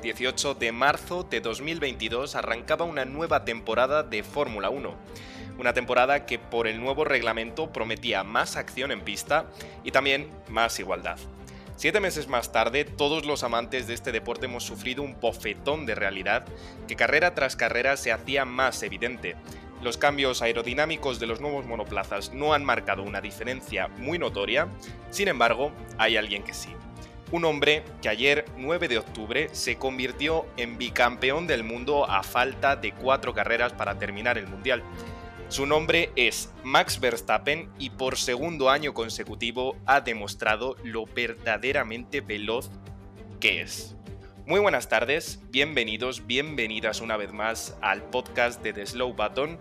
18 de marzo de 2022 arrancaba una nueva temporada de Fórmula 1. Una temporada que por el nuevo reglamento prometía más acción en pista y también más igualdad. Siete meses más tarde, todos los amantes de este deporte hemos sufrido un bofetón de realidad que carrera tras carrera se hacía más evidente. Los cambios aerodinámicos de los nuevos monoplazas no han marcado una diferencia muy notoria, sin embargo, hay alguien que sí. Un hombre que ayer, 9 de octubre, se convirtió en bicampeón del mundo a falta de cuatro carreras para terminar el Mundial. Su nombre es Max Verstappen y por segundo año consecutivo ha demostrado lo verdaderamente veloz que es. Muy buenas tardes, bienvenidos, bienvenidas una vez más al podcast de The Slow Button.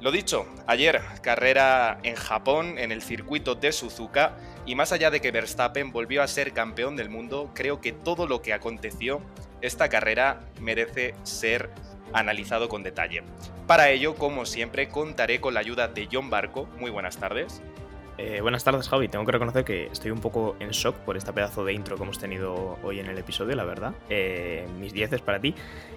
Lo dicho, ayer carrera en Japón en el circuito de Suzuka y más allá de que Verstappen volvió a ser campeón del mundo, creo que todo lo que aconteció esta carrera merece ser analizado con detalle. Para ello, como siempre, contaré con la ayuda de John Barco. Muy buenas tardes. Eh, buenas tardes, Javi. Tengo que reconocer que estoy un poco en shock por este pedazo de intro que hemos tenido hoy en el episodio, la verdad. Eh, mis dieces para ti.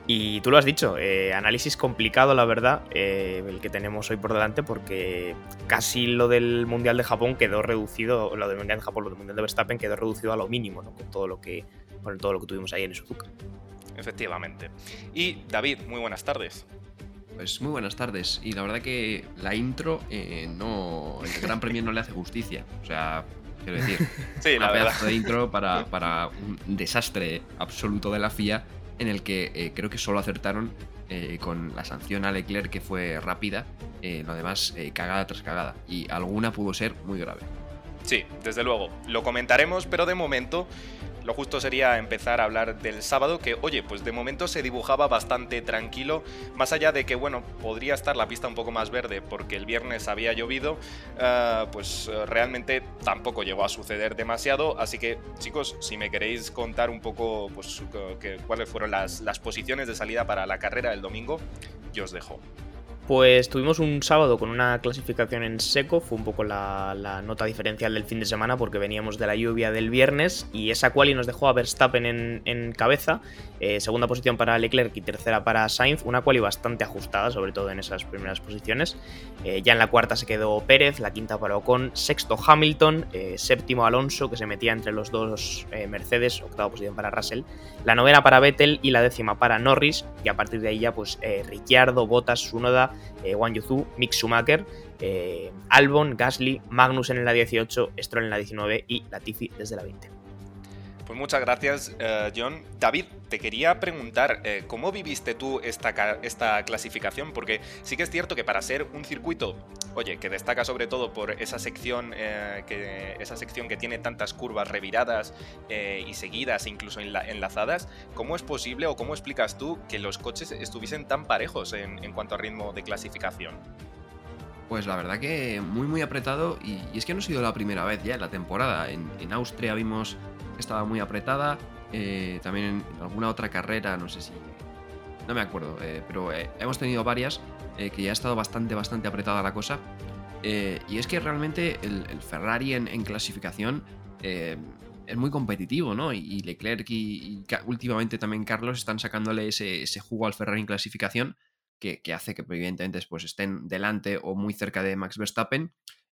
Y tú lo has dicho, eh, análisis complicado, la verdad, eh, el que tenemos hoy por delante, porque casi lo del Mundial de Japón quedó reducido, lo del Mundial de Japón, lo del Mundial de Verstappen quedó reducido a lo mínimo, ¿no? Con todo lo que, con todo lo que tuvimos ahí en Suzuka. Efectivamente. Y David, muy buenas tardes. Pues muy buenas tardes. Y la verdad que la intro eh, no. El Gran Premio no le hace justicia. O sea, quiero decir. Sí, la una verdad. pedazo de intro para, para un desastre absoluto de la FIA. En el que eh, creo que solo acertaron eh, con la sanción a Leclerc, que fue rápida. eh, lo demás, cagada tras cagada. Y alguna pudo ser muy grave. Sí, desde luego. Lo comentaremos, pero de momento lo justo sería empezar a hablar del sábado, que oye, pues de momento se dibujaba bastante tranquilo, más allá de que, bueno, podría estar la pista un poco más verde porque el viernes había llovido, eh, pues eh, realmente tampoco llegó a suceder demasiado, así que chicos, si me queréis contar un poco, pues, cuáles fueron las, las posiciones de salida para la carrera del domingo, yo os dejo. Pues tuvimos un sábado con una clasificación en seco, fue un poco la, nota diferencial del fin de semana porque veníamos de la lluvia del viernes y esa quali nos dejó a Verstappen en, cabeza, eh, segunda posición para Leclerc y tercera para Sainz, una quali bastante ajustada, sobre todo en esas primeras posiciones. Eh, ya en la cuarta se quedó Pérez, la quinta para Ocon, sexto Hamilton, eh, séptimo Alonso que se metía entre los dos Mercedes, octava posición para Russell, la novena para Vettel y la décima para Norris y a partir de ahí ya pues Ricciardo, Bottas, Sunoda, eh, Wang Yuzu, Mick Schumacher, eh, Albon, Gasly, Magnussen en la 18, Stroll en la 19 y Latifi desde la 20. Pues muchas gracias, eh, John. David, te quería preguntar, eh, ¿cómo viviste tú esta, esta clasificación? Porque sí que es cierto que para ser un circuito, oye, que destaca sobre todo por esa sección, eh, que, esa sección que tiene tantas curvas reviradas eh, y seguidas incluso enla- enlazadas, ¿cómo es posible o cómo explicas tú que los coches estuviesen tan parejos en, en cuanto a ritmo de clasificación? Pues la verdad que muy muy apretado y, es que no ha sido la primera vez ya en la temporada. En, Austria vimos estaba muy apretada, eh, también en, alguna otra carrera, no sé si... No me acuerdo, eh, pero eh, hemos tenido varias que ya ha estado bastante bastante apretada la cosa. Y es que realmente el, Ferrari en, clasificación es muy competitivo, ¿no? Y, Leclerc y, últimamente también Carlos están sacándole ese, ese jugo al Ferrari en clasificación que, que hace que evidentemente pues, estén delante o muy cerca de Max Verstappen.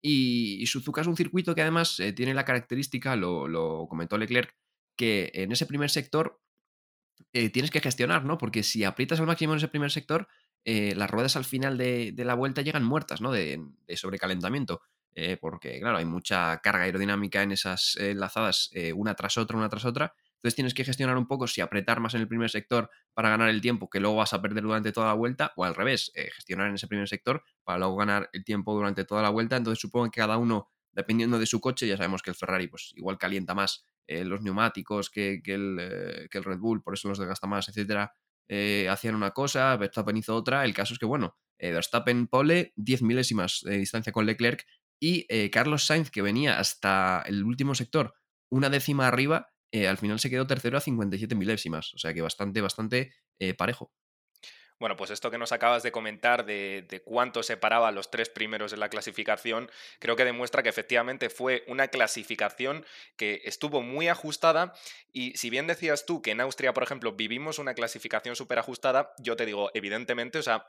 Y, y Suzuka es un circuito que además eh, tiene la característica, lo, lo comentó Leclerc, que en ese primer sector eh, tienes que gestionar, ¿no? Porque si aprietas al máximo en ese primer sector, eh, las ruedas al final de, la vuelta llegan muertas, ¿no? De, sobrecalentamiento. Eh, porque, claro, hay mucha carga aerodinámica en esas enlazadas, eh, una tras otra, una tras otra. Entonces tienes que gestionar un poco si apretar más en el primer sector para ganar el tiempo que luego vas a perder durante toda la vuelta, o al revés, eh, gestionar en ese primer sector para luego ganar el tiempo durante toda la vuelta. Entonces supongo que cada uno, dependiendo de su coche, ya sabemos que el Ferrari pues igual calienta más eh, los neumáticos que, que el, eh, que el Red Bull, por eso los desgasta más, etcétera. hacían una cosa, Verstappen hizo otra. El caso es que, bueno, Verstappen pole, 10 milésimas de distancia con Leclerc y Carlos Sainz, que venía hasta el último sector una décima arriba, al final se quedó tercero a 57 milésimas. O sea que bastante, bastante parejo. Bueno, pues esto que nos acabas de comentar de, cuánto separaba a los tres primeros en la clasificación, creo que demuestra que efectivamente fue una clasificación que estuvo muy ajustada y si bien decías tú que en Austria, por ejemplo, vivimos una clasificación súper ajustada, yo te digo, evidentemente, o sea,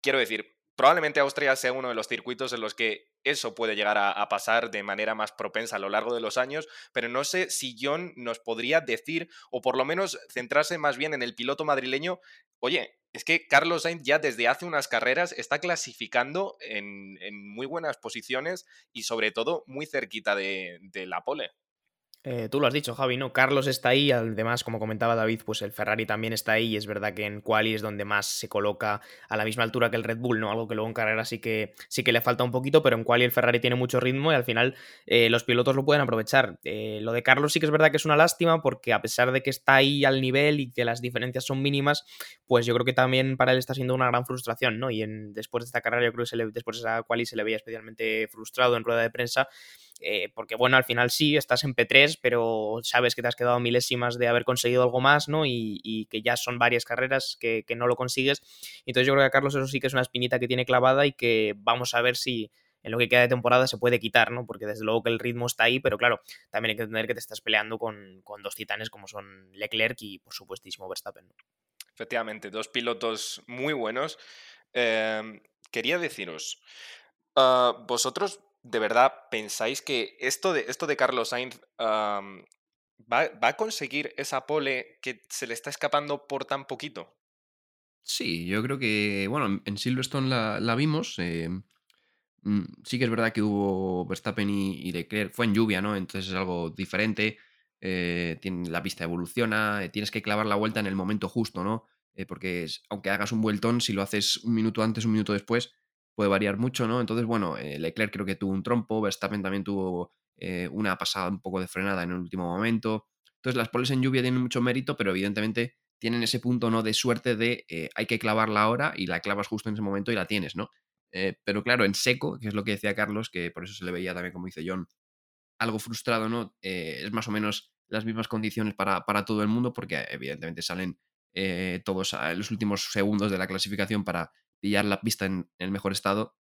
quiero decir, probablemente Austria sea uno de los circuitos en los que eso puede llegar a, pasar de manera más propensa a lo largo de los años, pero no sé si John nos podría decir, o por lo menos centrarse más bien en el piloto madrileño, oye, es que Carlos Sainz ya desde hace unas carreras está clasificando en, muy buenas posiciones y sobre todo muy cerquita de la pole. Eh, tú lo has dicho, Javi, ¿no? Carlos está ahí, además, como comentaba David, pues el Ferrari también está ahí y es verdad que en quali es donde más se coloca a la misma altura que el Red Bull, ¿no? Algo que luego en carrera sí que, sí que le falta un poquito, pero en quali el Ferrari tiene mucho ritmo y al final eh, los pilotos lo pueden aprovechar. Eh, lo de Carlos sí que es verdad que es una lástima porque a pesar de que está ahí al nivel y que las diferencias son mínimas, pues yo creo que también para él está siendo una gran frustración, ¿no? Y en, después de esta carrera yo creo que después de esa quali se le veía especialmente frustrado en rueda de prensa eh, porque bueno, al final sí, estás en P3, pero sabes que te has quedado milésimas de haber conseguido algo más, ¿no? Y, que ya son varias carreras que, no lo consigues. Entonces yo creo que a Carlos eso sí que es una espinita que tiene clavada y que vamos a ver si en lo que queda de temporada se puede quitar, ¿no? Porque desde luego que el ritmo está ahí, pero claro, también hay que entender que te estás peleando con, dos titanes como son Leclerc y por supuestísimo Verstappen. Efectivamente, dos pilotos muy buenos. Em, quería deciros, ah, vosotros ¿de verdad pensáis que esto de, esto de Carlos Sainz va, a conseguir esa pole que se le está escapando por tan poquito? Sí, yo creo que, bueno, en Silverstone la, vimos. Eh, mm, sí que es verdad que hubo Verstappen y, Leclerc. Fue en lluvia, ¿no? Entonces es algo diferente. Eh, la pista evoluciona. Eh, tienes que clavar la vuelta en el momento justo, ¿no? porque aunque hagas un vueltón, si lo haces un minuto antes, un minuto después, puede variar mucho, ¿no? Entonces, bueno, eh, Leclerc creo que tuvo un trompo, Verstappen también tuvo eh, una pasada un poco de frenada en el último momento. Entonces, las poles en lluvia tienen mucho mérito, pero evidentemente tienen ese punto, ¿no? De suerte de eh, hay que clavarla ahora y la clavas justo en ese momento y la tienes, ¿no? pero claro, en seco, que es lo que decía Carlos, que por eso se le veía también, como dice John, algo frustrado, ¿no? es más o menos las mismas condiciones para, para todo el mundo, porque evidentemente salen todos a los últimos segundos de la clasificación para pillar la pista en, el mejor estado.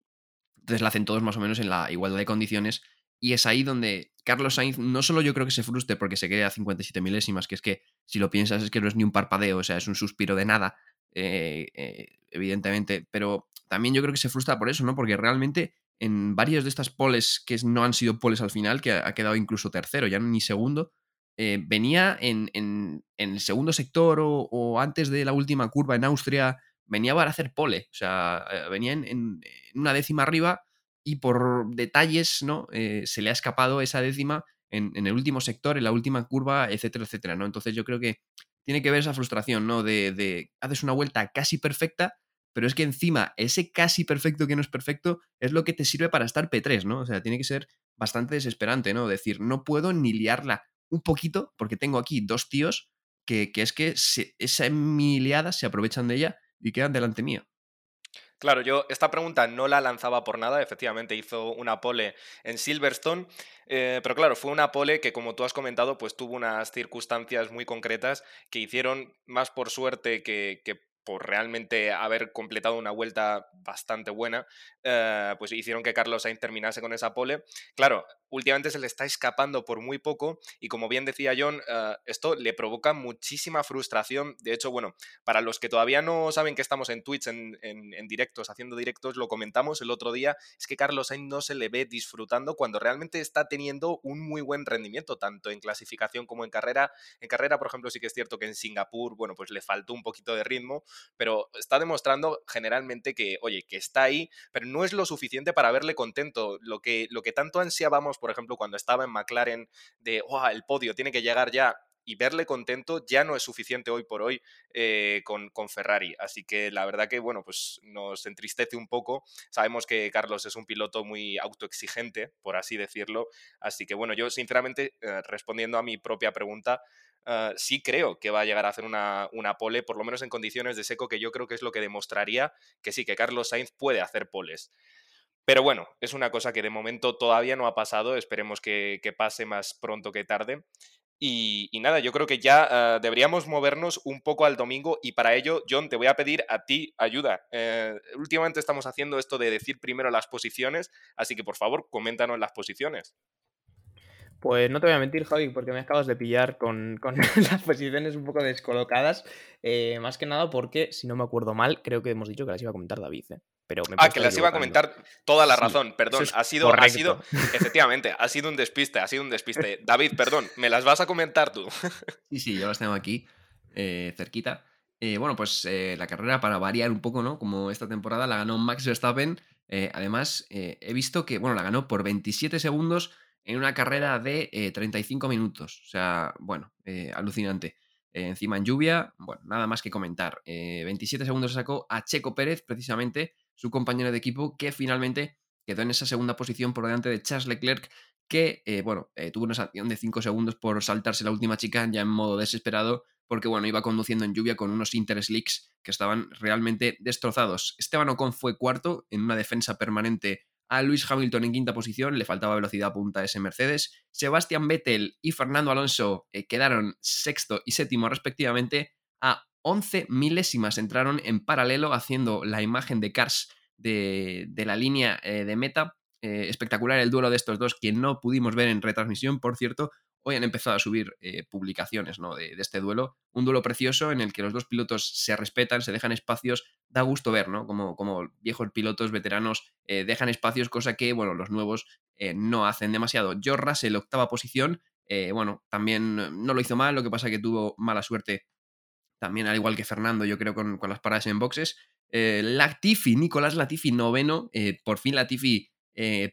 Entonces la hacen todos más o menos en la igualdad de condiciones. Y es ahí donde Carlos Sainz no solo yo creo que se frustre porque se quede a 57 milésimas, que es que si lo piensas es que no es ni un parpadeo, o sea, es un suspiro de nada, eh, eh, evidentemente, pero también yo creo que se frustra por eso, ¿no? Porque realmente en varias de estas poles que no han sido poles al final, que ha quedado incluso tercero, ya ni segundo, eh, venía en, el segundo sector o, antes de la última curva en Austria venía para hacer pole, o sea, eh, venía en, una décima arriba y por detalles, ¿no? Eh, se le ha escapado esa décima en, el último sector, en la última curva, etcétera, etcétera, ¿no? Entonces yo creo que tiene que ver esa frustración, ¿no? De, de haces una vuelta casi perfecta, pero es que encima ese casi perfecto que no es perfecto es lo que te sirve para estar P3, ¿no? O sea, tiene que ser bastante desesperante, ¿no? Decir, no puedo ni liarla un poquito porque tengo aquí dos tíos que, es que esa miliada se aprovechan de ella y quedan delante mío. Claro, yo esta pregunta no la lanzaba por nada, efectivamente hizo una pole en Silverstone, eh, pero claro, fue una pole que como tú has comentado, pues tuvo unas circunstancias muy concretas que hicieron más por suerte que, que por realmente haber completado una vuelta bastante buena, eh, pues hicieron que Carlos Sainz terminase con esa pole. Claro, últimamente se le está escapando por muy poco y como bien decía John, eh, esto le provoca muchísima frustración. De hecho, bueno, para los que todavía no saben que estamos en Twitch en, directos, haciendo directos, lo comentamos el otro día, es que Carlos Sainz no se le ve disfrutando cuando realmente está teniendo un muy buen rendimiento, tanto en clasificación como en carrera. En carrera, por ejemplo, sí que es cierto que en Singapur, bueno, pues le faltó un poquito de ritmo, pero está demostrando generalmente que, oye, que está ahí, pero no es lo suficiente para verle contento. Lo que, lo que tanto ansiábamos, por ejemplo, cuando estaba en McLaren, de, oh, el podio tiene que llegar ya, y verle contento ya no es suficiente hoy por hoy eh, con, con, Ferrari. Así que la verdad que, bueno, pues nos entristece un poco. Sabemos que Carlos es un piloto muy autoexigente, por así decirlo. Así que, bueno, yo sinceramente, eh, respondiendo a mi propia pregunta, eh, sí creo que va a llegar a hacer una, una, pole, por lo menos en condiciones de seco, que yo creo que es lo que demostraría que sí, que Carlos Sainz puede hacer poles. Pero bueno, es una cosa que de momento todavía no ha pasado, esperemos que, que pase más pronto que tarde. Y, nada, yo creo que ya eh, deberíamos movernos un poco al domingo y para ello, John, te voy a pedir a ti ayuda. Eh, últimamente estamos haciendo esto de decir primero las posiciones, así que por favor, coméntanos las posiciones. Pues no te voy a mentir, Javi, porque me acabas de pillar con, las posiciones un poco descolocadas. Eh, más que nada porque, si no me acuerdo mal, creo que hemos dicho que las iba a comentar David. ¿eh? Pero ah, que las iba a comentar toda la razón, perdón. Ha sido, ha sido, efectivamente, ha sido un despiste, ha sido un despiste. David, perdón, ¿me las vas a comentar tú? sí, sí, yo las tengo aquí, eh, cerquita. bueno, pues la carrera, para variar un poco, ¿no? Como esta temporada la ganó Max Verstappen. además, he visto que, bueno, la ganó por 27 segundos en una carrera de 35 eh, minutos. O sea, bueno, eh, alucinante. Eh, encima en lluvia, bueno, nada más que comentar. 27 segundos sacó a Checo Pérez, precisamente su compañero de equipo, que finalmente quedó en esa segunda posición por delante de Charles Leclerc, que, bueno, tuvo una sanción de 5 segundos por saltarse la última chica ya en modo desesperado, porque, bueno, iba conduciendo en lluvia con unos interslicks que estaban realmente destrozados. Esteban Ocon fue cuarto en una defensa permanente a Luis Hamilton en quinta posición, le faltaba velocidad punta ese Mercedes. Sebastián Vettel y Fernando Alonso eh, quedaron sexto y séptimo respectivamente. A 11 milésimas entraron en paralelo haciendo la imagen de Cars de, la línea eh, de meta. Eh, espectacular el duelo de estos dos que no pudimos ver en retransmisión, por cierto, hoy han empezado a subir eh, publicaciones de, este duelo. Un duelo precioso en el que los dos pilotos se respetan, se dejan espacios. Da gusto ver, ¿no? Como, como viejos pilotos veteranos eh, dejan espacios, cosa que, bueno, los nuevos eh, no hacen demasiado. George Russell, octava posición. bueno, también no lo hizo mal, lo que pasa que tuvo mala suerte. También, al igual que Fernando, yo creo, con, con las paradas en boxes. Latifi, Nicolás Latifi, noveno. por fin Latifi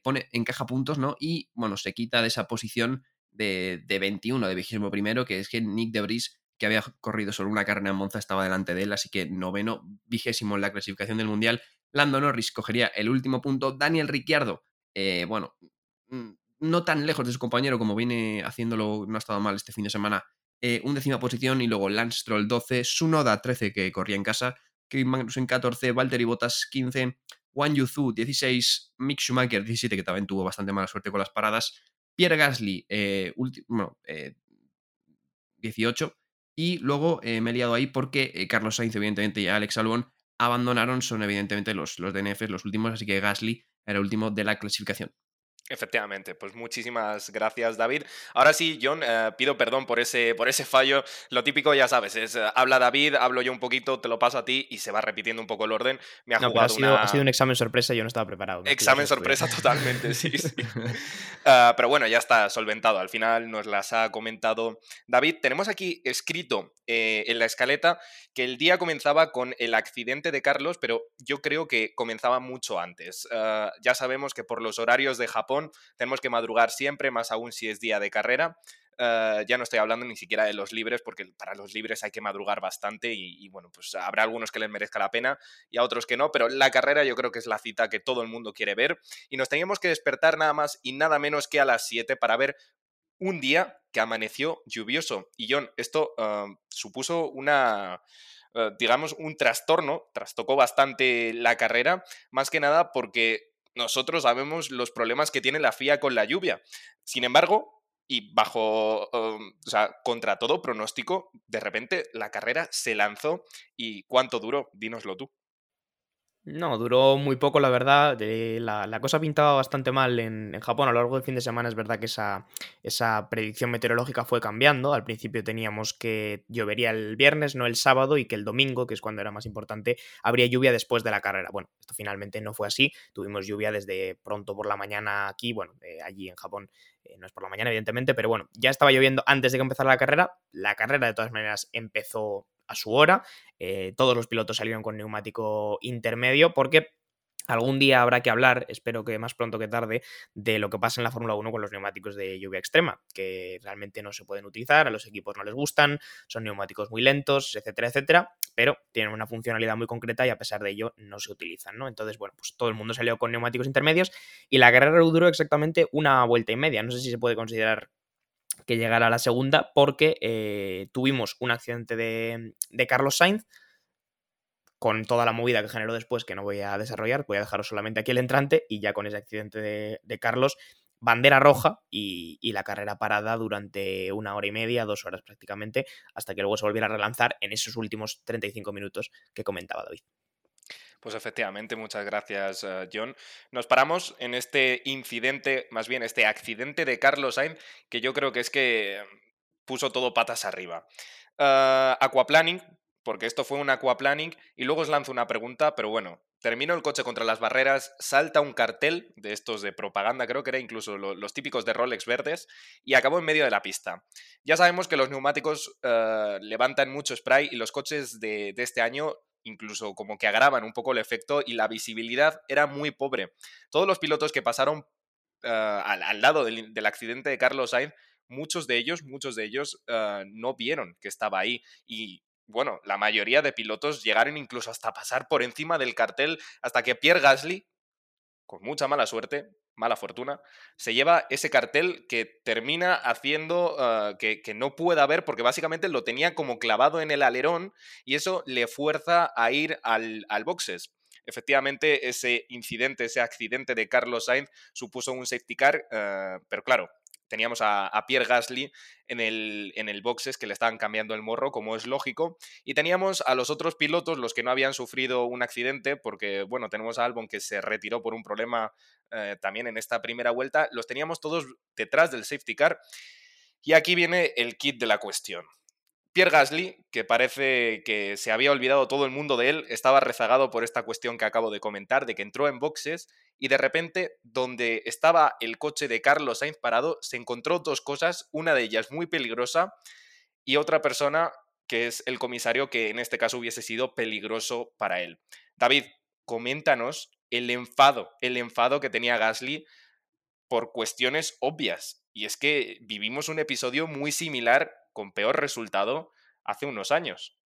pone, encaja puntos, ¿no? Y, bueno, se quita de esa posición de, de 21, de vigésimo primero, que es que Nick de Debris, que había corrido solo una carrera en Monza, estaba delante de él, así que noveno, vigésimo en la clasificación del Mundial. Lando Norris cogería el último punto. Daniel Ricciardo, eh, bueno, mm, no tan lejos de su compañero como viene haciéndolo, no ha estado mal este fin de semana, eh, un décima posición y luego Lance Stroll 12, Sunoda 13 que corría en casa, Kevin Magnussen 14, Valtteri Bottas 15, Wang Yuzu 16, Mick Schumacher 17 que también tuvo bastante mala suerte con las paradas, Pierre Gasly, eh, 18. Eh, y luego eh, me he liado ahí porque eh, Carlos Sainz, evidentemente, y Alex Albon abandonaron, son evidentemente los, los DNFs, los últimos, así que Gasly era el último de la clasificación. Efectivamente, pues muchísimas gracias David. Ahora sí, John, eh, pido perdón por ese, por ese fallo. Lo típico, ya sabes, es eh, habla David, hablo yo un poquito, te lo paso a ti y se va repitiendo un poco el orden. Me ha, jugado ha, sido, ha sido, un examen sorpresa y yo no estaba preparado. Examen sorpresa totalmente, sí. sí. Ah, pero bueno, ya está solventado. Al final nos las ha comentado David. Tenemos aquí escrito eh, en la escaleta que el día comenzaba con el accidente de Carlos, pero yo creo que comenzaba mucho antes. Ah, ya sabemos que por los horarios de Japón, tenemos que madrugar siempre, más aún si es día de carrera. Eh, ya no estoy hablando ni siquiera de los libres, porque para los libres hay que madrugar bastante y, bueno, pues habrá algunos que les merezca la pena y a otros que no, pero la carrera yo creo que es la cita que todo el mundo quiere ver y nos teníamos que despertar nada más y nada menos que a las 7 para ver un día que amaneció lluvioso. Y John, esto eh, supuso una, eh, digamos, un trastorno, trastocó bastante la carrera, más que nada porque nosotros sabemos los problemas que tiene la FIA con la lluvia. Sin embargo, y bajo, um, o sea, contra todo pronóstico, de repente la carrera se lanzó y ¿cuánto duró? Dínoslo tú. No, duró muy poco, la verdad. la, cosa pintaba bastante mal en, Japón. A lo largo del fin de semana es verdad que esa, esa predicción meteorológica fue cambiando. Al principio teníamos que llovería el viernes, no el sábado, y que el domingo, que es cuando era más importante, habría lluvia después de la carrera. Bueno, esto finalmente no fue así. Tuvimos lluvia desde pronto por la mañana aquí, bueno, allí en Japón eh, no es por la mañana, evidentemente, pero bueno, ya estaba lloviendo antes de que empezara la carrera. La carrera, de todas maneras, empezó a su hora. Eh, todos los pilotos salieron con neumático intermedio porque Algún día habrá que hablar, espero que más pronto que tarde, de lo que pasa en la Fórmula 1 con los neumáticos de lluvia extrema, que realmente no se pueden utilizar, a los equipos no les gustan, son neumáticos muy lentos, etcétera, etcétera, pero tienen una funcionalidad muy concreta y a pesar de ello no se utilizan, ¿no? Entonces, bueno, pues todo el mundo salió con neumáticos intermedios y la carrera duró exactamente una vuelta y media, no sé si se puede considerar que llegara la segunda porque eh, tuvimos un accidente de, Carlos Sainz con toda la movida que generó después que no voy a desarrollar, voy a dejaros solamente aquí el entrante y ya con ese accidente de, Carlos, bandera roja y, y, la carrera parada durante una hora y media, dos horas prácticamente, hasta que luego se volviera a relanzar en esos últimos 35 minutos que comentaba David. Pues efectivamente, muchas gracias, eh, John. Nos paramos en este incidente, más bien este accidente de Carlos Sainz, que yo creo que es que puso todo patas arriba. Uh, aquaplaning, porque esto fue un aquaplaning, y luego os lanzo una pregunta, pero bueno, terminó el coche contra las barreras, salta un cartel de estos de propaganda, creo que era incluso los típicos de Rolex verdes, y acabó en medio de la pista. Ya sabemos que los neumáticos eh, levantan mucho spray y los coches de este año incluso como que agravan un poco el efecto y la visibilidad era muy pobre. Todos los pilotos que pasaron ah, al, lado del, accidente de Carlos Sainz, muchos de ellos, muchos de ellos ah, no vieron que estaba ahí y bueno, la mayoría de pilotos llegaron incluso hasta pasar por encima del cartel hasta que Pierre Gasly, con mucha mala suerte, mala fortuna, se lleva ese cartel que termina haciendo ah, que, no pueda ver porque básicamente lo tenía como clavado en el alerón y eso le fuerza a ir al, al boxes. Efectivamente, ese incidente, ese accidente de Carlos Sainz supuso un safety car, ah, pero claro, teníamos a, Pierre Gasly en el, en el boxes que le estaban cambiando el morro, como es lógico, y teníamos a los otros pilotos, los que no habían sufrido un accidente, porque, bueno, tenemos a Albon que se retiró por un problema eh, también en esta primera vuelta, los teníamos todos detrás del safety car. Y aquí viene el kit de la cuestión. Pierre Gasly, que parece que se había olvidado todo el mundo de él, estaba rezagado por esta cuestión que acabo de comentar, de que entró en boxes y de repente, donde estaba el coche de Carlos Sainz parado, se encontró dos cosas, una de ellas muy peligrosa y otra persona que es el comisario que en este caso hubiese sido peligroso para él. David, coméntanos el enfado, el enfado que tenía Gasly por cuestiones obvias. Y es que vivimos un episodio muy similar con peor resultado hace unos años.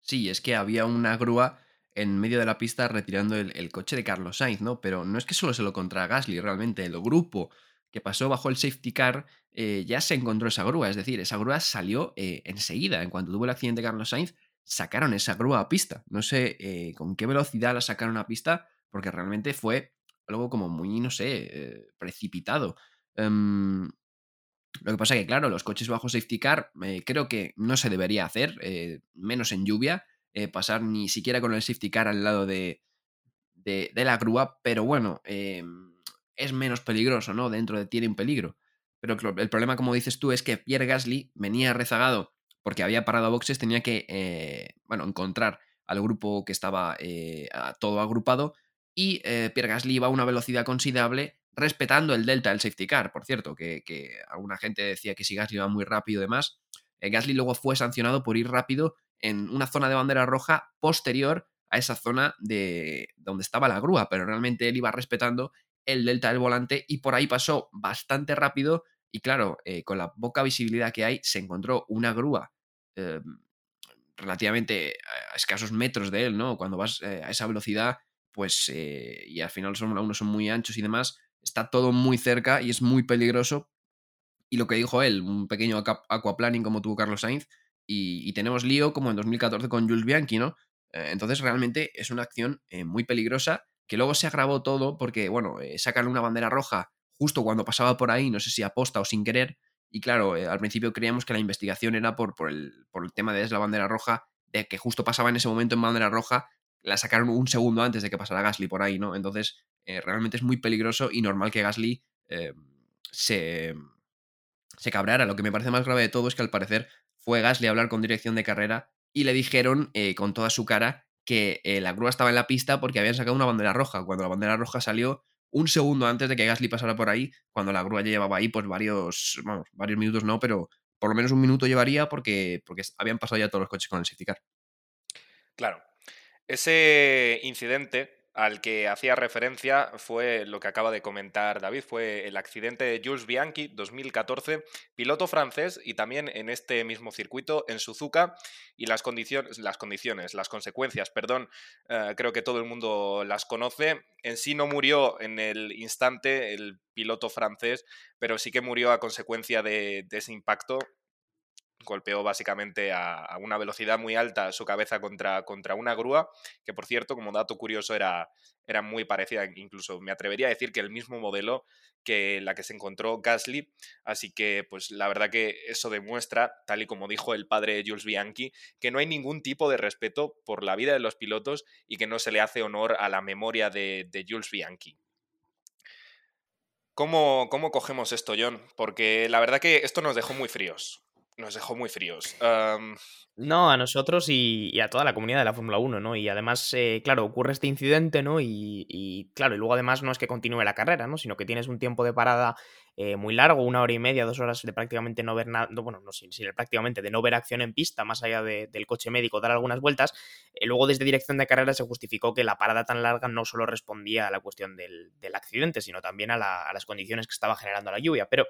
Sí, es que había una grúa en medio de la pista retirando el, coche de Carlos Sainz, ¿no? Pero no es que solo se lo contra Gasly, realmente el grupo que pasó bajo el safety car eh, ya se encontró esa grúa, es decir, esa grúa salió eh, enseguida, en cuanto tuvo el accidente de Carlos Sainz, sacaron esa grúa a pista. No sé eh, con qué velocidad la sacaron a pista, porque realmente fue algo como muy, no sé, precipitado. Em, lo que pasa que, claro, los coches bajo safety car eh, creo que no se debería hacer, eh, menos en lluvia, eh, pasar ni siquiera con el safety car al lado de, de, la grúa, pero bueno, es menos peligroso, ¿no? Dentro de tiene un peligro. Pero el problema, como dices tú, es que Pierre Gasly venía rezagado porque había parado a boxes, tenía que, bueno, encontrar al grupo que estaba todo agrupado y Pierre Gasly iba a una velocidad considerable respetando el delta del safety car, por cierto, que, alguna gente decía que si Gasly iba muy rápido y demás. Eh, Gasly luego fue sancionado por ir rápido en una zona de bandera roja posterior a esa zona de donde estaba la grúa, pero realmente él iba respetando el delta del volante y por ahí pasó bastante rápido y claro, eh, con la poca visibilidad que hay, se encontró una grúa eh, relativamente a escasos metros de él, ¿no? Cuando vas a esa velocidad, pues, y al final Fórmula 1 son muy anchos y demás, está todo muy cerca y es muy peligroso. Y lo que dijo él, un pequeño aquaplaning como tuvo Carlos Sainz, y, tenemos lío como en 2014 con Jules Bianchi, ¿no? Eh, entonces realmente es una acción eh, muy peligrosa que luego se agravó todo porque, bueno, eh, sacan una bandera roja justo cuando pasaba por ahí, no sé si aposta o sin querer, y claro, al principio creíamos que la investigación era por, por, el, por el tema de la bandera roja, de que justo pasaba en ese momento en bandera roja, la sacaron un segundo antes de que pasara Gasly por ahí, ¿no? Entonces, eh, realmente es muy peligroso y normal que Gasly eh, se, se cabrara. Lo que me parece más grave de todo es que al parecer fue Gasly a hablar con dirección de carrera y le dijeron eh, con toda su cara que la grúa estaba en la pista porque habían sacado una bandera roja. Cuando la bandera roja salió un segundo antes de que Gasly pasara por ahí, cuando la grúa ya llevaba ahí, pues varios, varios minutos no, pero por lo menos un minuto llevaría porque, porque habían pasado ya todos los coches con el safety car. Claro. Ese incidente al que hacía referencia fue lo que acaba de comentar David, fue el accidente de Jules Bianchi 2014, piloto francés y también en este mismo circuito en Suzuka y las condiciones, las, condiciones, las consecuencias, perdón, eh, creo que todo el mundo las conoce. En sí no murió en el instante el piloto francés, pero sí que murió a consecuencia de ese impacto golpeó básicamente a, una velocidad muy alta su cabeza contra, contra una grúa, que por cierto, como dato curioso, era, era muy parecida, incluso me atrevería a decir que el mismo modelo que la que se encontró Gasly, así que pues la verdad que eso demuestra, tal y como dijo el padre Jules Bianchi, que no hay ningún tipo de respeto por la vida de los pilotos y que no se le hace honor a la memoria de, de Jules Bianchi. ¿Cómo, ¿Cómo cogemos esto, John? Porque la verdad que esto nos dejó muy fríos nos dejó muy fríos. No, a nosotros y, a toda la comunidad de la Fórmula 1, ¿no? Y además, eh, claro, ocurre este incidente, ¿no? Y, claro, y luego además no es que continúe la carrera, ¿no? Sino que tienes un tiempo de parada eh, muy largo, una hora y media, dos horas de prácticamente no ver nada, bueno, no sin, prácticamente de no ver acción en pista, más allá del coche médico, dar algunas vueltas. Eh, luego desde dirección de carrera se justificó que la parada tan larga no solo respondía a la cuestión del, accidente, sino también a, a las condiciones que estaba generando la lluvia. Pero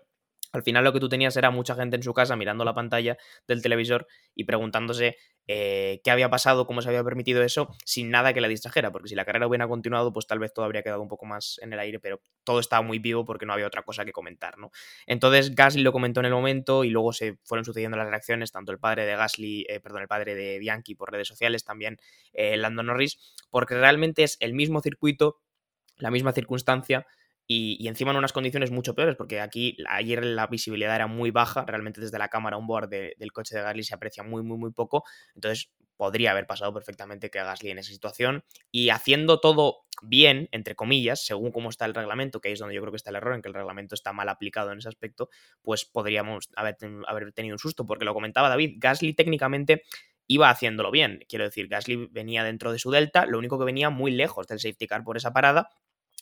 al final lo que tú tenías era mucha gente en su casa mirando la pantalla del televisor y preguntándose eh, qué había pasado, cómo se había permitido eso, sin nada que la distrajera, porque si la carrera hubiera continuado, pues tal vez todo habría quedado un poco más en el aire, pero todo estaba muy vivo porque no había otra cosa que comentar, ¿no? Entonces Gasly lo comentó en el momento y luego se fueron sucediendo las reacciones, tanto el padre de Gasly, eh, perdón, el padre de Bianchi por redes sociales, también eh, Lando Norris, porque realmente es el mismo circuito, la misma circunstancia, y, encima en unas condiciones mucho peores, porque aquí ayer la visibilidad era muy baja, realmente desde la cámara un board del coche de Gasly se aprecia muy, muy, muy poco, entonces podría haber pasado perfectamente que Gasly en esa situación y haciendo todo bien, entre comillas, según cómo está el reglamento, que es donde yo creo que está el error, en que el reglamento está mal aplicado en ese aspecto, pues podríamos haber, haber tenido un susto, porque lo comentaba David, Gasly técnicamente iba haciéndolo bien. Quiero decir, Gasly venía dentro de su delta, lo único que venía muy lejos del safety car por esa parada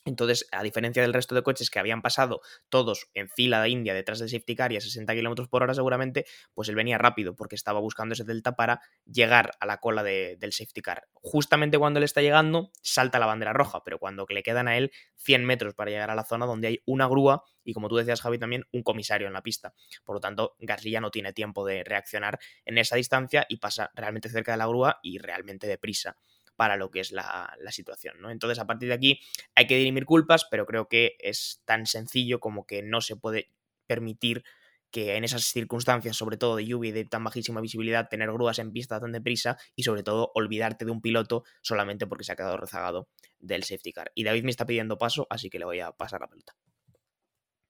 entonces, a diferencia del resto de coches que habían pasado todos en fila de India detrás del safety car y a 60 km por hora seguramente, pues él venía rápido porque estaba buscando ese delta para llegar a la cola del safety car. Justamente cuando él está llegando, salta la bandera roja, pero cuando le quedan a él 100 metros para llegar a la zona donde hay una grúa y, como tú decías, Javi, también un comisario en la pista. Por lo tanto, García no tiene tiempo de reaccionar en esa distancia y pasa realmente cerca de la grúa y realmente deprisa para lo que es la, situación. ¿no? Entonces, a partir de aquí hay que dirimir culpas, pero creo que es tan sencillo como que no se puede permitir que en esas circunstancias, sobre todo de lluvia y de tan bajísima visibilidad, tener grúas en pista tan deprisa y sobre todo olvidarte de un piloto solamente porque se ha quedado rezagado del safety car. Y David me está pidiendo paso, así que le voy a pasar la pelota.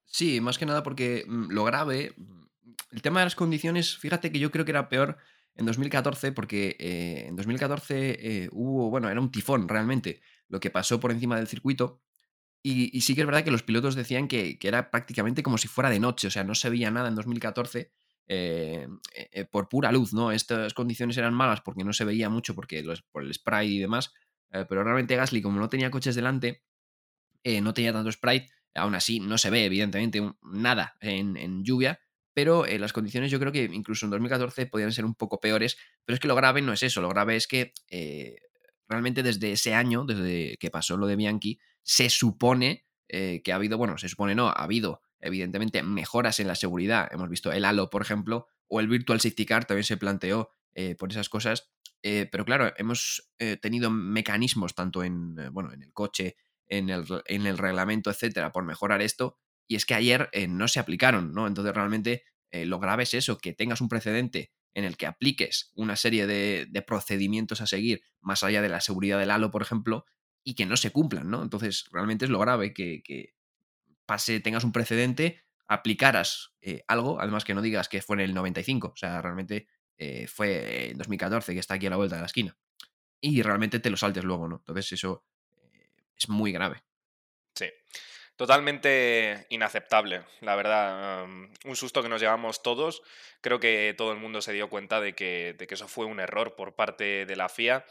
Sí, más que nada porque mm, lo grave, mm, el tema de las condiciones, fíjate que yo creo que era peor en 2014, porque eh, en 2014 eh, hubo, bueno, era un tifón realmente lo que pasó por encima del circuito. Y, sí que es verdad que los pilotos decían que, era prácticamente como si fuera de noche, o sea, no se veía nada en 2014 eh, por pura luz, ¿no? Estas condiciones eran malas porque no se veía mucho porque por el spray y demás, pero realmente Gasly, como no tenía coches delante, no tenía tanto spray, aún así no se ve, evidentemente, nada en lluvia, pero eh, las condiciones yo creo que incluso en 2014 podían ser un poco peores, pero es que lo grave no es eso, lo grave es que eh, realmente desde ese año, desde que pasó lo de Bianchi, se supone eh, que ha habido, bueno, se supone no, ha habido evidentemente mejoras en la seguridad, hemos visto el Halo, por ejemplo, o el Virtual Safety Car también se planteó por esas cosas, pero claro, hemos tenido mecanismos tanto en, bueno, en el coche, en el, en el reglamento, etcétera, por mejorar esto, y es que ayer eh, no se aplicaron, ¿no? Entonces realmente eh, lo grave es eso, que tengas un precedente en el que apliques una serie de, procedimientos a seguir más allá de la seguridad del halo, por ejemplo, y que no se cumplan, ¿no? Entonces realmente es lo grave que, pase, tengas un precedente, aplicaras eh, algo, además que no digas que fue en el 95, o sea, realmente fue en 2014 que está aquí a la vuelta de la esquina. Y realmente te lo saltes luego, ¿no? Entonces eso es muy grave. Sí. Totalmente inaceptable, la verdad. un susto que nos llevamos todos. Creo que todo el mundo se dio cuenta de que, eso fue un error por parte de la FIA.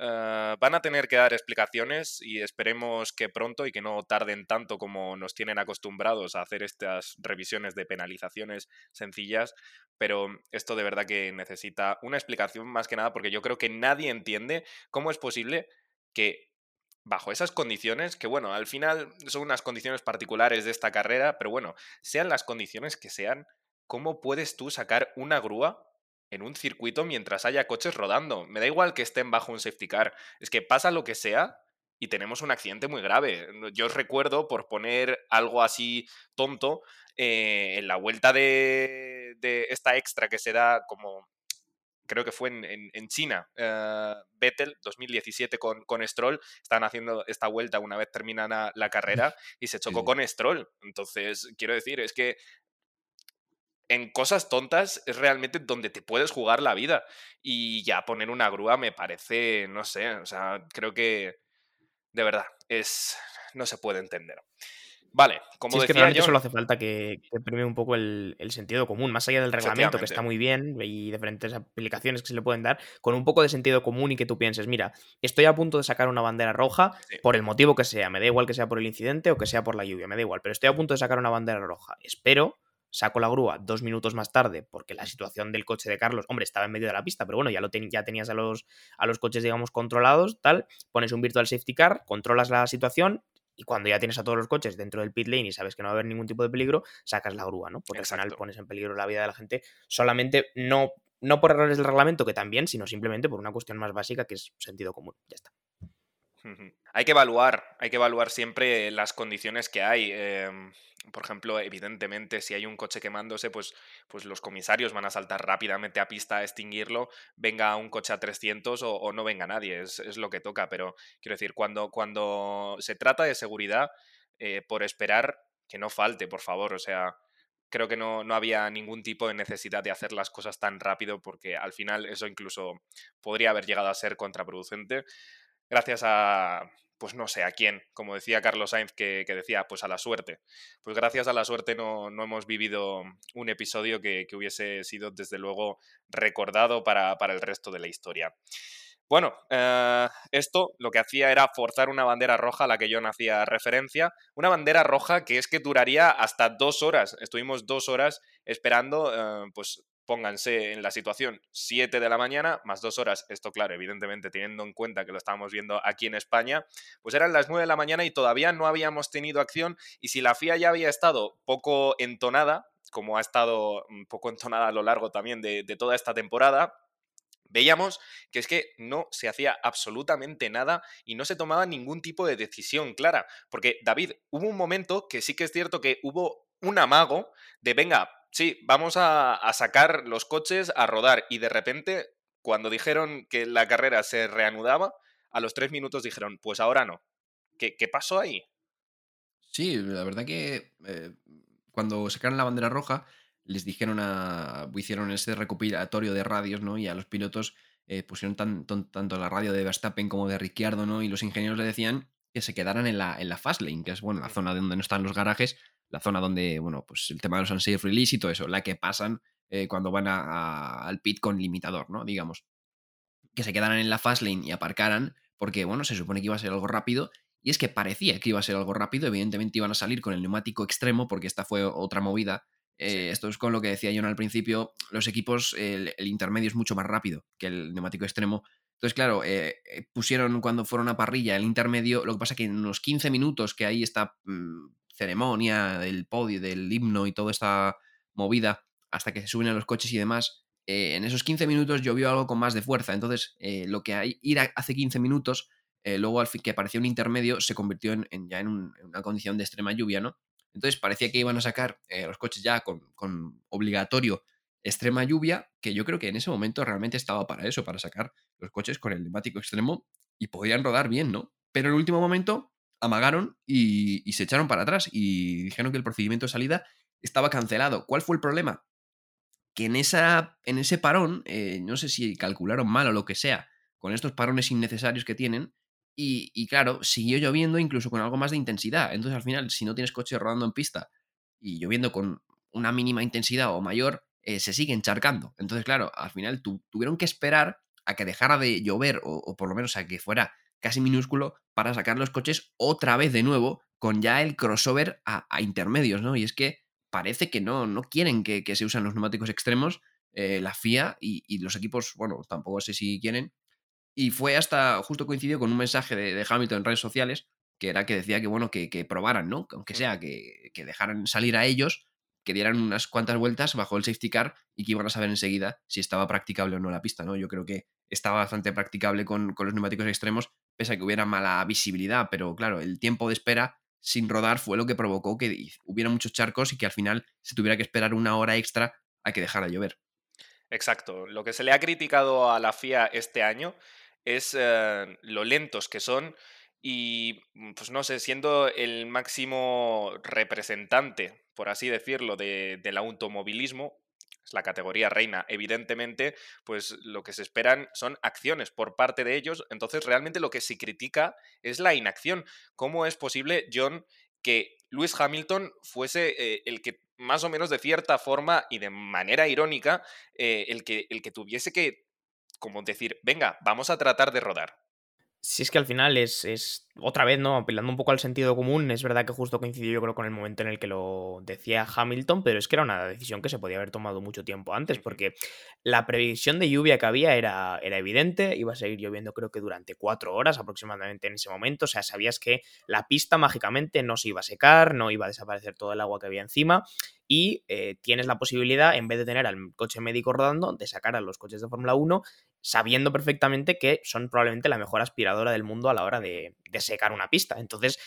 Ah, van a tener que dar explicaciones y esperemos que pronto y que no tarden tanto como nos tienen acostumbrados a hacer estas revisiones de penalizaciones sencillas, pero esto de verdad que necesita una explicación más que nada porque yo creo que nadie entiende cómo es posible que bajo esas condiciones, que bueno, al final son unas condiciones particulares de esta carrera, pero bueno, sean las condiciones que sean, ¿cómo puedes tú sacar una grúa en un circuito mientras haya coches rodando? Me da igual que estén bajo un safety car, es que pasa lo que sea y tenemos un accidente muy grave. Yo os recuerdo, por poner algo así tonto, eh, en la vuelta de, de esta extra que se da como creo que fue en, China, uh, Vettel 2017 con, con Stroll, están haciendo esta vuelta una vez terminada la carrera y se chocó con Stroll. Entonces, quiero decir, es que en cosas tontas es realmente donde te puedes jugar la vida. Y ya poner una grúa me parece, no sé, o sea, creo que de verdad es no se puede entender. Vale, como sí, decía es que realmente yo, solo hace falta que, que prime un poco el, el sentido común, más allá del reglamento, que está muy bien, y diferentes aplicaciones que se le pueden dar, con un poco de sentido común y que tú pienses, mira, estoy a punto de sacar una bandera roja Sí. por el motivo que sea, me da igual que sea por el incidente o que sea por la lluvia, me da igual, pero estoy a punto de sacar una bandera roja, espero, saco la grúa dos minutos más tarde, porque la situación del coche de Carlos, hombre, estaba en medio de la pista, pero bueno, ya, lo ten- ya tenías a los, a los coches, digamos, controlados, tal, pones un virtual safety car, controlas la situación y cuando ya tienes a todos los coches dentro del pit lane y sabes que no va a haber ningún tipo de peligro, sacas la grúa, ¿no? Porque al Exacto. final pones en peligro la vida de la gente solamente no, no por errores del reglamento, que también, sino simplemente por una cuestión más básica que es sentido común. Ya está. Hay que evaluar, hay que evaluar siempre las condiciones que hay. em, por ejemplo, evidentemente, si hay un coche quemándose, pues, pues los comisarios van a saltar rápidamente a pista a extinguirlo, venga un coche a 300 o, no venga nadie, es, es lo que toca. Pero quiero decir, cuando, cuando se trata de seguridad, eh, por esperar que no falte, por favor, o sea, creo que no, no había ningún tipo de necesidad de hacer las cosas tan rápido porque al final eso incluso podría haber llegado a ser contraproducente gracias a, pues no sé, a quién, como decía Carlos Sainz, que, que decía, pues a la suerte. Pues gracias a la suerte no, no hemos vivido un episodio que, que hubiese sido, desde luego, recordado para, para el resto de la historia. Bueno, eh, esto lo que hacía era forzar una bandera roja a la que yo no hacía referencia. Una bandera roja que es que duraría hasta dos horas. Estuvimos dos horas esperando, eh, pues pónganse en la situación 7 de la mañana, más dos horas, esto claro, evidentemente teniendo en cuenta que lo estábamos viendo aquí en España, pues eran las 9 de la mañana y todavía no habíamos tenido acción y si la FIA ya había estado poco entonada, como ha estado un poco entonada a lo largo también de toda esta temporada, veíamos que es que no se hacía absolutamente nada y no se tomaba ningún tipo de decisión clara. Porque, David, hubo un momento que sí que es cierto que hubo un amago de, venga, sí, vamos a, sacar los coches a rodar. Y de repente, cuando dijeron que la carrera se reanudaba, a los tres minutos dijeron, pues ahora no. ¿Qué, qué pasó ahí? Sí, la verdad que eh, cuando sacaron la bandera roja, les dijeron a. hicieron ese recopilatorio de radios, ¿no? Y a los pilotos eh, pusieron tan- tanto la radio de Verstappen como de Ricciardo, ¿no? Y los ingenieros le decían que se quedaran en la, en la fast lane, que es, bueno, la zona donde no están los garajes, la zona donde, bueno, pues el tema de los unsafe release y todo eso, la que pasan eh, cuando van a- a- al pit con limitador, ¿no? Digamos. Que se quedaran en la fast lane y aparcaran, porque, bueno, se supone que iba a ser algo rápido y es que parecía que iba a ser algo rápido, evidentemente iban a salir con el neumático extremo, porque esta fue otra movida. Eh. Esto es con lo que decía John al principio, los equipos, el, intermedio es mucho más rápido que el neumático extremo. Entonces, claro, eh, eh, pusieron cuando fueron a parrilla el intermedio, lo que pasa que en unos 15 minutos que hay esta mm, ceremonia del podio, del himno y toda esta movida, hasta que se suben a los coches y demás, eh, en esos 15 minutos llovió algo con más de fuerza. Entonces, eh, lo que hay, ir hace 15 minutos luego al fin que parecía un intermedio se convirtió en, ya en, en una condición de extrema lluvia, ¿no? Entonces parecía que iban a sacar eh, los coches ya con, con obligatorio extrema lluvia, que yo creo que en ese momento realmente estaba para eso, para sacar los coches con el neumático extremo y podían rodar bien, ¿no? Pero en el último momento amagaron y, se echaron para atrás y dijeron que el procedimiento de salida estaba cancelado. ¿Cuál fue el problema? Que en, esa, en ese parón, eh, no sé si calcularon mal o lo que sea, con estos parones innecesarios que tienen, y, y claro, siguió lloviendo incluso con algo más de intensidad. Entonces al final, si no tienes coche rodando en pista y lloviendo con una mínima intensidad o mayor, eh, se sigue encharcando. Entonces, claro, al final tu- tuvieron que esperar a que dejara de llover o, por lo menos a que fuera casi minúsculo para sacar los coches otra vez de nuevo con ya el crossover a, intermedios, ¿no? Y es que parece que no, no quieren que, se usen los neumáticos extremos, eh, la FIA y los equipos, bueno, tampoco sé si quieren, Y fue hasta, justo coincidió con un mensaje de, Hamilton en redes sociales, que era que decía que, bueno, que, probaran, ¿no? Aunque sea, que, que dejaran salir a ellos que dieran unas cuantas vueltas bajo el safety car y que iban a saber enseguida si estaba practicable o no la pista, ¿no? Yo creo que estaba bastante practicable con, los neumáticos extremos, pese a que hubiera mala visibilidad, pero claro, el tiempo de espera sin rodar fue lo que provocó que hubiera muchos charcos y que al final se tuviera que esperar una hora extra a que dejara llover. Exacto. Lo que se le ha criticado a la FIA este año es eh, lo lentos que son y, mm, pues no sé, siendo el máximo representante, por así decirlo, del automovilismo, es la categoría reina, evidentemente, pues lo que se esperan son acciones por parte de ellos. Entonces, realmente lo que se critica es la inacción. ¿Cómo es posible, John, que Lewis Hamilton fuese eh, el que más o menos de cierta forma y de manera irónica, eh, el, que, el que tuviese que, como decir, venga, vamos a tratar de rodar. Si es que al final es, es, otra vez, ¿no? Apelando un poco al sentido común, es verdad que justo coincidió yo creo con el momento en el que lo decía Hamilton, pero es que era una decisión que se podía haber tomado mucho tiempo antes, porque la previsión de lluvia que había era, era evidente, iba a seguir lloviendo creo que durante cuatro horas aproximadamente en ese momento, o sea, sabías que la pista mágicamente no se iba a secar, no iba a desaparecer todo el agua que había encima, y eh, tienes la posibilidad, en vez de tener al coche médico rodando, de sacar a los coches de Fórmula 1 sabiendo perfectamente que son probablemente la mejor aspiradora del mundo a la hora de, secar una pista. Entonces,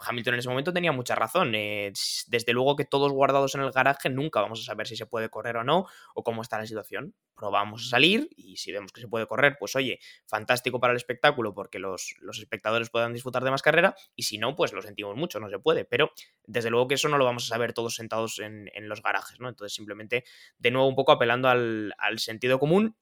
Hamilton en ese momento tenía mucha razón. Eh, desde luego que todos guardados en el garaje nunca vamos a saber si se puede correr o no, o cómo está la situación. Probamos a salir y si vemos que se puede correr, pues oye, fantástico para el espectáculo porque los, espectadores puedan disfrutar de más carrera, y si no, pues lo sentimos mucho, no se puede. Pero desde luego que eso no lo vamos a saber todos sentados en, los garajes, ¿no? Entonces, simplemente, de nuevo, un poco apelando al, al sentido común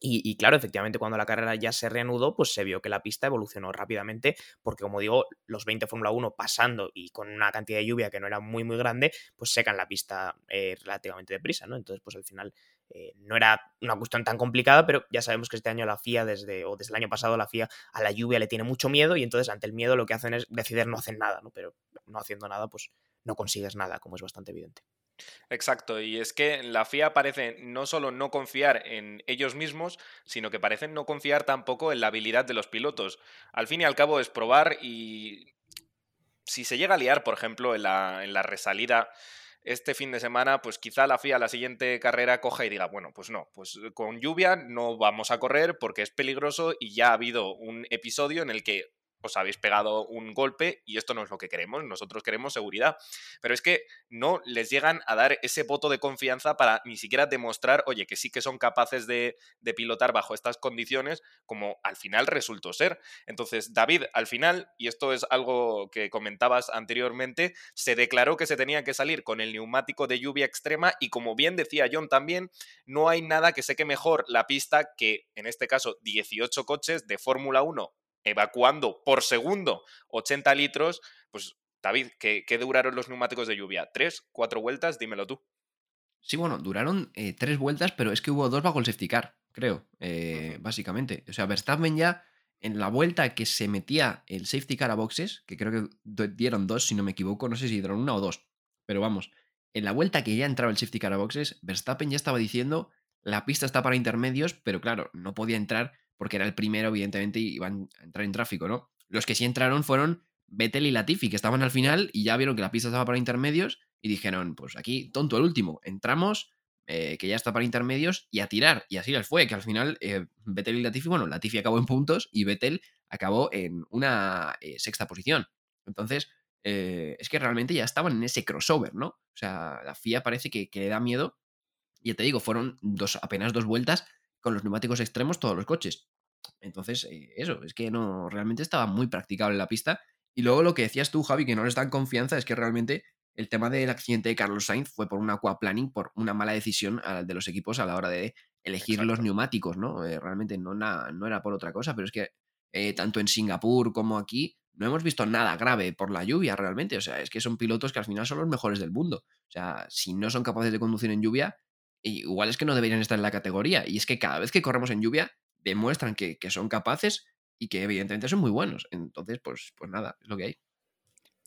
y, claro, efectivamente, cuando la carrera ya se reanudó, pues se vio que la pista evolucionó rápidamente, porque como digo, los 20 Fórmula 1 pasando y con una cantidad de lluvia que no era muy, muy grande, pues secan la pista eh, relativamente deprisa, ¿no? Entonces, pues al final eh, no era una cuestión tan complicada, pero ya sabemos que este año la FIA, desde, o desde el año pasado, la FIA a la lluvia le tiene mucho miedo y entonces ante el miedo lo que hacen es decidir no hacer nada, ¿no? Pero no haciendo nada, pues no consigues nada, como es bastante evidente. Exacto, y es que la FIA parece no solo no confiar en ellos mismos, sino que parecen no confiar tampoco en la habilidad de los pilotos. Al fin y al cabo es probar y si se llega a liar, por ejemplo, en la, en la resalida este fin de semana, pues quizá la FIA la siguiente carrera coja y diga, bueno, pues no, pues con lluvia no vamos a correr porque es peligroso y ya ha habido un episodio en el que os habéis pegado un golpe y esto no es lo que queremos, nosotros queremos seguridad. Pero es que no les llegan a dar ese voto de confianza para ni siquiera demostrar, oye, que sí que son capaces de, pilotar bajo estas condiciones, como al final resultó ser. Entonces, David, al final, y esto es algo que comentabas anteriormente, se declaró que se tenía que salir con el neumático de lluvia extrema y como bien decía John también, no hay nada que seque mejor la pista que, en este caso, 18 coches de Fórmula 1 evacuando por segundo 80 litros, pues David, ¿qué, duraron los neumáticos de lluvia? ¿Tres? ¿Cuatro vueltas? Dímelo tú. Sí, bueno, duraron eh, tres vueltas, pero es que hubo dos bajo el safety car, creo, eh, básicamente. O sea, Verstappen ya en la vuelta que se metía el safety car a boxes, que creo que dieron dos, si no me equivoco, no sé si dieron una o dos, pero vamos, en la vuelta que ya entraba el safety car a boxes, Verstappen ya estaba diciendo, la pista está para intermedios, pero claro, no podía entrar porque era el primero, evidentemente, y iban a entrar en tráfico, ¿no? Los que sí entraron fueron Vettel y Latifi, que estaban al final y ya vieron que la pista estaba para intermedios y dijeron, pues aquí, tonto el último, entramos, eh, que ya está para intermedios y a tirar. Y así les fue, que al final eh, Vettel y Latifi, bueno, Latifi acabó en puntos y Vettel acabó en una eh, sexta posición. Entonces, es que realmente ya estaban en ese crossover, ¿no? O sea, la FIA parece que, le da miedo. Ya te digo, fueron dos, apenas dos vueltas con los neumáticos extremos todos los coches. Entonces, eh, eso, es que no, realmente estaba muy practicable la pista. Y luego lo que decías tú, Javi, que no les dan confianza, es que realmente el tema del accidente de Carlos Sainz fue por un aquaplaning, por una mala decisión de los equipos a la hora de elegir los neumáticos, ¿no? Eh, realmente no, no, era por otra cosa, pero es que eh, tanto en Singapur como aquí no hemos visto nada grave por la lluvia realmente. O sea, es que son pilotos que al final son los mejores del mundo. O sea, si no son capaces de conducir en lluvia, igual es que no deberían estar en la categoría. Y es que cada vez que corremos en lluvia, demuestran que, son capaces y que evidentemente son muy buenos. Entonces, pues, pues nada, es lo que hay.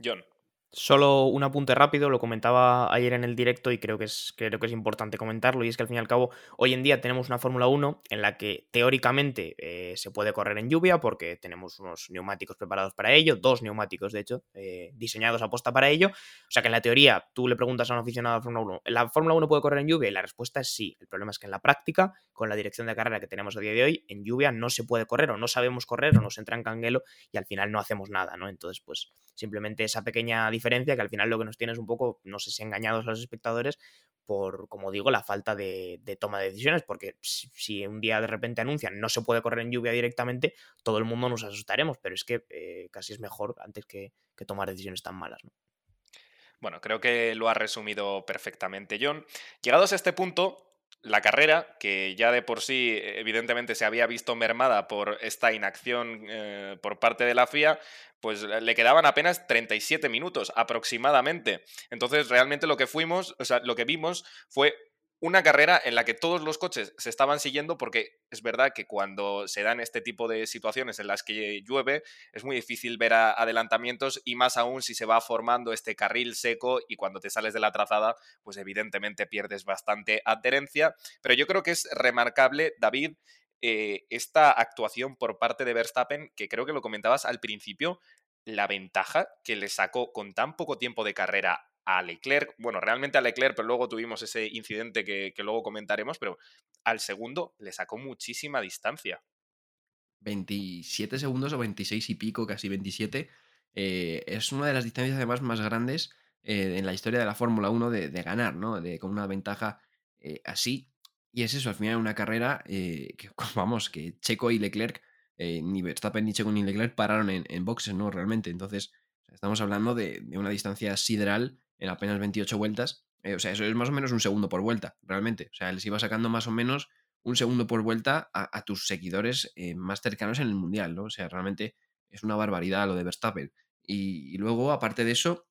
John. Solo un apunte rápido, lo comentaba ayer en el directo y creo que, es, creo que es importante comentarlo, y es que al fin y al cabo hoy en día tenemos una Fórmula 1 en la que teóricamente eh, se puede correr en lluvia porque tenemos unos neumáticos preparados para ello, dos neumáticos de hecho, eh, diseñados a posta para ello, o sea que en la teoría tú le preguntas a un aficionado de Fórmula 1, ¿la Fórmula 1 puede correr en lluvia? Y la respuesta es sí, el problema es que en la práctica, con la dirección de carrera que tenemos a día de hoy, en lluvia no se puede correr o no sabemos correr o nos entra en canguelo y al final no hacemos nada, ¿no? Entonces pues simplemente esa pequeña diferencia que al final lo que nos tiene es un poco, no sé si engañados a los espectadores por, como digo, la falta de, toma de decisiones, porque si, un día de repente anuncian no se puede correr en lluvia directamente, todo el mundo nos asustaremos, pero es que eh, casi es mejor antes que, tomar decisiones tan malas. Bueno, creo que lo ha resumido perfectamente John. Llegados a este punto, la carrera, que ya de por sí evidentemente se había visto mermada por esta inacción eh, por parte de la FIA, pues le quedaban apenas 37 minutos aproximadamente. Entonces realmente lo que fuimos, o sea, lo que vimos fue una carrera en la que todos los coches se estaban siguiendo porque es verdad que cuando se dan este tipo de situaciones en las que llueve es muy difícil ver adelantamientos y más aún si se va formando este carril seco y cuando te sales de la trazada pues evidentemente pierdes bastante adherencia. Pero yo creo que es remarcable David eh, esta actuación por parte de Verstappen que creo que lo comentabas al principio la ventaja que le sacó con tan poco tiempo de carrera a Leclerc, bueno, realmente a Leclerc, pero luego tuvimos ese incidente que, luego comentaremos, pero al segundo le sacó muchísima distancia. 27 segundos o 26 y pico, casi 27. Eh, es una de las distancias además más grandes eh, en la historia de la Fórmula 1 de, ganar, ¿no? De, con una ventaja eh, así. Y es eso, al final una carrera que, vamos, que Checo y Leclerc, ni Verstappen ni Checo ni Leclerc pararon en, boxes, ¿no? Realmente. Entonces, estamos hablando de, de una distancia sideral en apenas 28 vueltas. Eh, o sea, eso es más o menos un segundo por vuelta, realmente. O sea, les iba sacando más o menos un segundo por vuelta a, tus seguidores eh, más cercanos en el Mundial, ¿no? O sea, realmente es una barbaridad lo de Verstappen. Y, luego, aparte de eso,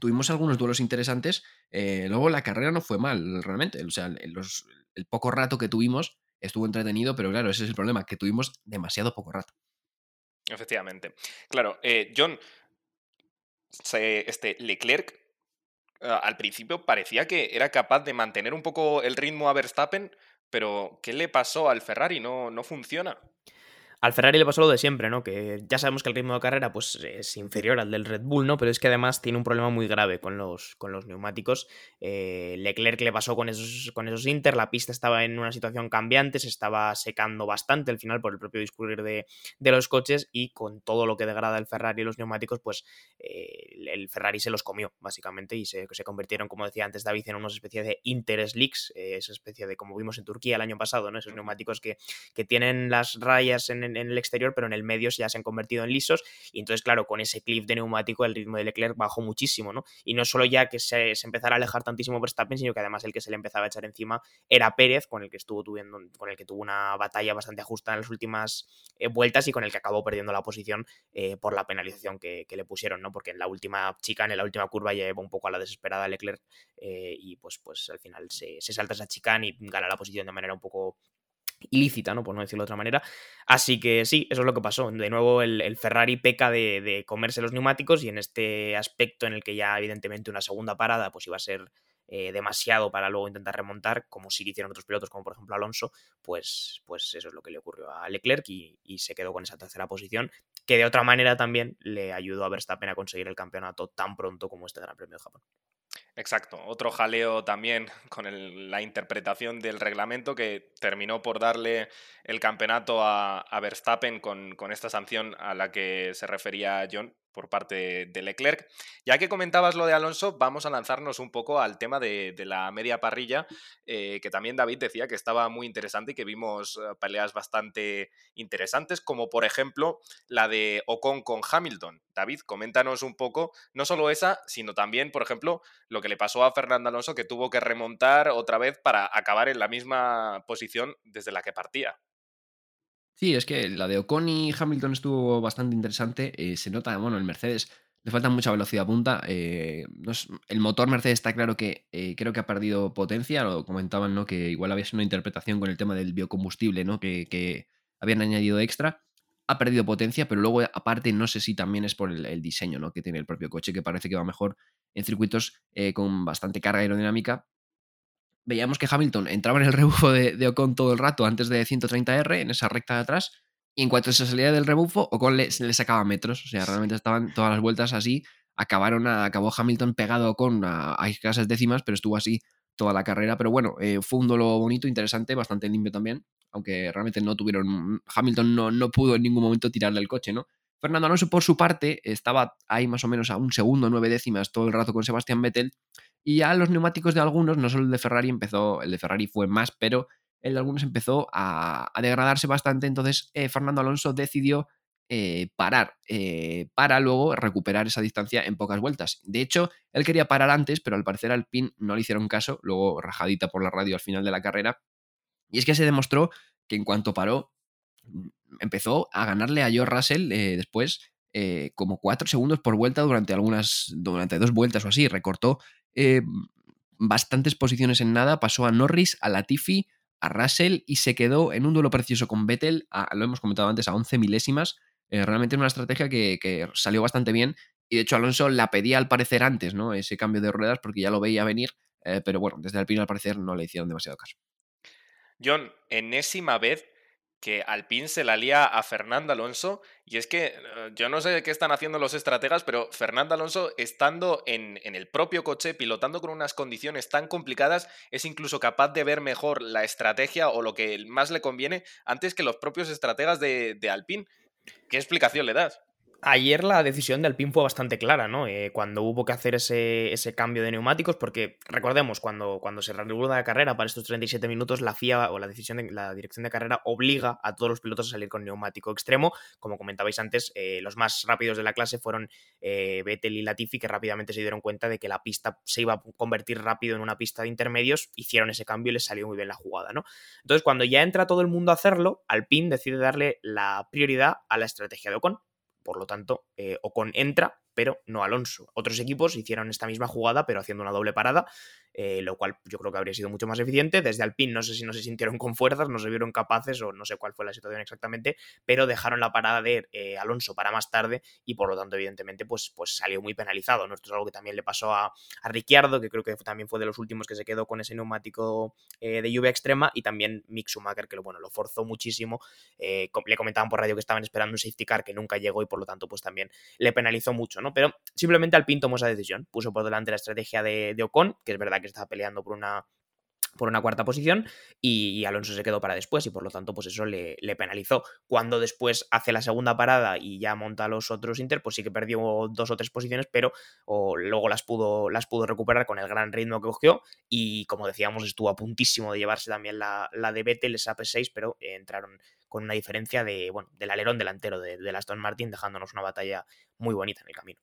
tuvimos algunos duelos interesantes. Eh, luego la carrera no fue mal, realmente. O sea, el poco rato que tuvimos estuvo entretenido, pero claro, ese es el problema, que tuvimos demasiado poco rato. Efectivamente. Claro, John, este Leclerc al principio parecía que era capaz de mantener un poco el ritmo a Verstappen, pero ¿qué le pasó al Ferrari? No, no funciona. Al Ferrari le pasó lo de siempre, ¿no? Que ya sabemos que el ritmo de carrera pues, es inferior al del Red Bull, ¿no? Pero es que además tiene un problema muy grave con los, con los neumáticos. Eh, Leclerc le pasó con esos, con esos Inter, la pista estaba en una situación cambiante, se estaba secando bastante al final por el propio discurrir de, los coches y con todo lo que degrada el Ferrari y los neumáticos, pues eh, el Ferrari se los comió, básicamente, y se, se, convirtieron, como decía antes David, en una especie de Inter Slicks, eh, esa especie de, como vimos en Turquía el año pasado, ¿no? Esos neumáticos que, que tienen las rayas en en, el exterior, pero en el medio ya se han convertido en lisos. Y entonces, claro, con ese clip de neumático el ritmo de Leclerc bajó muchísimo, ¿no? Y no solo ya que se, empezara a alejar tantísimo Verstappen, sino que además el que se le empezaba a echar encima era Pérez, con el que estuvo tuviendo, con el que tuvo una batalla bastante ajustada en las últimas eh, vueltas y con el que acabó perdiendo la posición eh, por la penalización que, le pusieron, ¿no? Porque en la última chicane, en la última curva, lleva un poco a la desesperada Leclerc eh, y pues, pues al final se, se salta esa chicane y gana la posición de manera un poco ilícita, ¿no? Por no decirlo de otra manera. Así que sí, eso es lo que pasó. De nuevo, el, Ferrari peca de, comerse los neumáticos y en este aspecto en el que ya evidentemente una segunda parada pues iba a ser eh, demasiado para luego intentar remontar, como sí hicieron otros pilotos, como por ejemplo Alonso, pues, pues eso es lo que le ocurrió a Leclerc y, y se quedó con esa tercera posición, que de otra manera también le ayudó a Verstappen a conseguir el campeonato tan pronto como este Gran Premio de Japón. Exacto, otro jaleo también con la interpretación del reglamento que terminó por darle el campeonato a, Verstappen con, con, esta sanción a la que se refería John, por parte de Leclerc. Ya que comentabas lo de Alonso, vamos a lanzarnos un poco al tema de, la media parrilla, eh, que también David decía que estaba muy interesante y que vimos eh, peleas bastante interesantes, como por ejemplo la de Ocon con Hamilton. David, coméntanos un poco, no solo esa, sino también, por ejemplo, lo que le pasó a Fernando Alonso, que tuvo que remontar otra vez para acabar en la misma posición desde la que partía. Sí, es que la de Ocon y Hamilton estuvo bastante interesante. Eh, se nota, bueno, el Mercedes le falta mucha velocidad punta. Eh, el motor Mercedes está claro que eh, creo que ha perdido potencia. Lo comentaban, ¿no? Que igual había sido una interpretación con el tema del biocombustible, ¿no? Que, habían añadido extra. ha perdido potencia, pero luego aparte no sé si también es por el, diseño ¿no? que tiene el propio coche, que parece que va mejor en circuitos con bastante carga aerodinámica. Veíamos que Hamilton entraba en el rebufo de, Ocon todo el rato antes de 130R, en esa recta de atrás, y en cuanto se salía del rebufo, Ocon le, le sacaba metros, o sea, realmente estaban todas las vueltas así, acabaron acabó Hamilton pegado a, a escasas décimas, pero estuvo así toda la carrera. Pero bueno, eh, fue un duelo bonito, interesante, bastante limpio también, aunque realmente no tuvieron. Hamilton no, no pudo en ningún momento tirarle el coche, ¿no? Fernando Alonso, por su parte, estaba ahí más o menos a un segundo, nueve décimas todo el rato con Sebastián Vettel. Y ya los neumáticos de algunos, no solo el de Ferrari empezó, el de Ferrari fue más, pero el de algunos empezó a, degradarse bastante. Entonces, eh, Fernando Alonso decidió eh, parar eh, para luego recuperar esa distancia en pocas vueltas. De hecho, él quería parar antes, pero al parecer al PIN no le hicieron caso, luego rajadita por la radio al final de la carrera. Y es que se demostró que en cuanto paró, mm, empezó a ganarle a George Russell después como cuatro segundos por vuelta durante algunas, durante dos vueltas o así. Recortó bastantes posiciones en nada, pasó a Norris, a Latifi, a Russell y se quedó en un duelo precioso con Vettel, lo hemos comentado antes, a 11 milésimas eh, realmente una estrategia que, salió bastante bien y de hecho Alonso la pedía al parecer antes, ¿no? Ese cambio de ruedas porque ya lo veía venir, eh, pero bueno, desde Alpine al parecer no le hicieron demasiado caso. John, enésima vez que Alpine se la lía a Fernando Alonso y es que eh, yo no sé qué están haciendo los estrategas, pero Fernando Alonso estando en, el propio coche, pilotando con unas condiciones tan complicadas, es incluso capaz de ver mejor la estrategia o lo que más le conviene antes que los propios estrategas de, de Alpine. ¿Qué explicación le das? Ayer la decisión de Alpine fue bastante clara, ¿no? Eh, cuando hubo que hacer ese, cambio de neumáticos, porque recordemos, cuando, se reanuda la carrera para estos 37 minutos, la FIA o la, decisión de, la dirección de carrera obliga a todos los pilotos a salir con neumático extremo. Como comentabais antes, eh, los más rápidos de la clase fueron eh, Vettel y Latifi, que rápidamente se dieron cuenta de que la pista se iba a convertir rápido en una pista de intermedios, hicieron ese cambio y les salió muy bien la jugada, ¿no? Entonces, cuando ya entra todo el mundo a hacerlo, Alpine decide darle la prioridad a la estrategia de Ocon por lo tanto, eh, Ocon entra, pero no Alonso. Otros equipos hicieron esta misma jugada, pero haciendo una doble parada, eh, lo cual yo creo que habría sido mucho más eficiente. Desde Alpine no sé si no se sintieron con fuerzas, no se vieron capaces o no sé cuál fue la situación exactamente, pero dejaron la parada de eh, Alonso para más tarde y por lo tanto evidentemente pues, pues salió muy penalizado. ¿no? Esto es algo que también le pasó a, a Ricciardo, que creo que también fue de los últimos que se quedó con ese neumático eh, de lluvia extrema y también Mick Schumacher que lo, bueno, lo forzó muchísimo. le comentaban por radio que estaban esperando un safety car que nunca llegó y por lo tanto pues también le penalizó mucho, ¿no? Pero simplemente Alpine tomó esa decisión, puso por delante la estrategia de, de Ocon, que es verdad que estaba peleando por una por una cuarta posición y, Alonso se quedó para después y por lo tanto pues eso le, penalizó. Cuando después hace la segunda parada y ya monta los otros Inter, pues sí que perdió dos o tres posiciones, pero luego las pudo, las pudo recuperar con el gran ritmo que cogió y como decíamos estuvo a puntísimo de llevarse también la, la de Vettel, esa P6, pero entraron con una diferencia de, bueno, del alerón delantero de, de Aston Martin dejándonos una batalla muy bonita en el camino.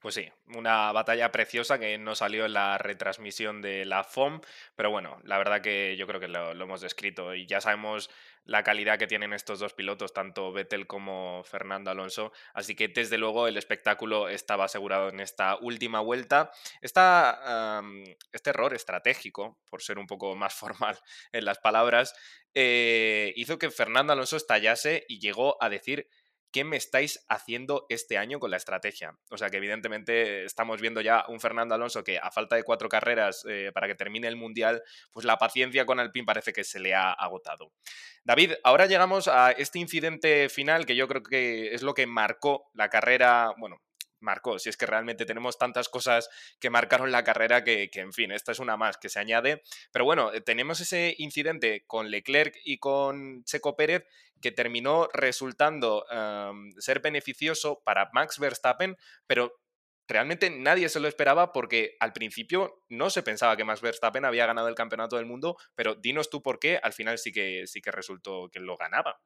Pues sí, una batalla preciosa que no salió en la retransmisión de la FOM, pero bueno, la verdad que yo creo que lo, hemos descrito y ya sabemos la calidad que tienen estos dos pilotos, tanto Vettel como Fernando Alonso, así que desde luego el espectáculo estaba asegurado en esta última vuelta. Esta, este error estratégico, por ser un poco más formal en las palabras, eh, hizo que Fernando Alonso estallase y llegó a decir ¿qué me estáis haciendo este año con la estrategia? O sea que evidentemente estamos viendo ya un Fernando Alonso que a falta de cuatro carreras eh, para que termine el Mundial, pues la paciencia con Alpine parece que se le ha agotado. David, ahora llegamos a este incidente final que yo creo que es lo que marcó la carrera, bueno, marcó, si es que realmente tenemos tantas cosas que marcaron la carrera que, en fin, esta es una más que se añade. Pero bueno, eh, tenemos ese incidente con Leclerc y con Checo Pérez que terminó resultando ser beneficioso para Max Verstappen, pero realmente nadie se lo esperaba porque al principio no se pensaba que Max Verstappen había ganado el campeonato del mundo, pero dinos tú por qué, al final sí que, sí que resultó que lo ganaba.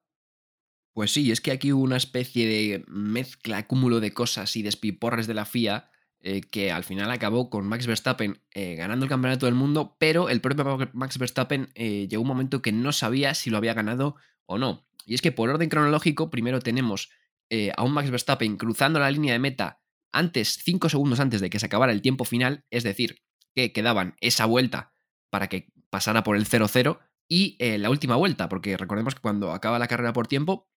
Pues sí, es que aquí hubo una especie de mezcla, cúmulo de cosas y despiporres de la FIA eh, que al final acabó con Max Verstappen eh, ganando el campeonato del mundo, pero el propio Max Verstappen eh, llegó un momento que no sabía si lo había ganado o no. Y es que por orden cronológico, primero tenemos a un Max Verstappen cruzando la línea de meta antes, 5 segundos antes de que se acabara el tiempo final, es decir, que quedaban esa vuelta para que pasara por el 0-0 y la última vuelta, porque recordemos que cuando acaba la carrera por tiempo,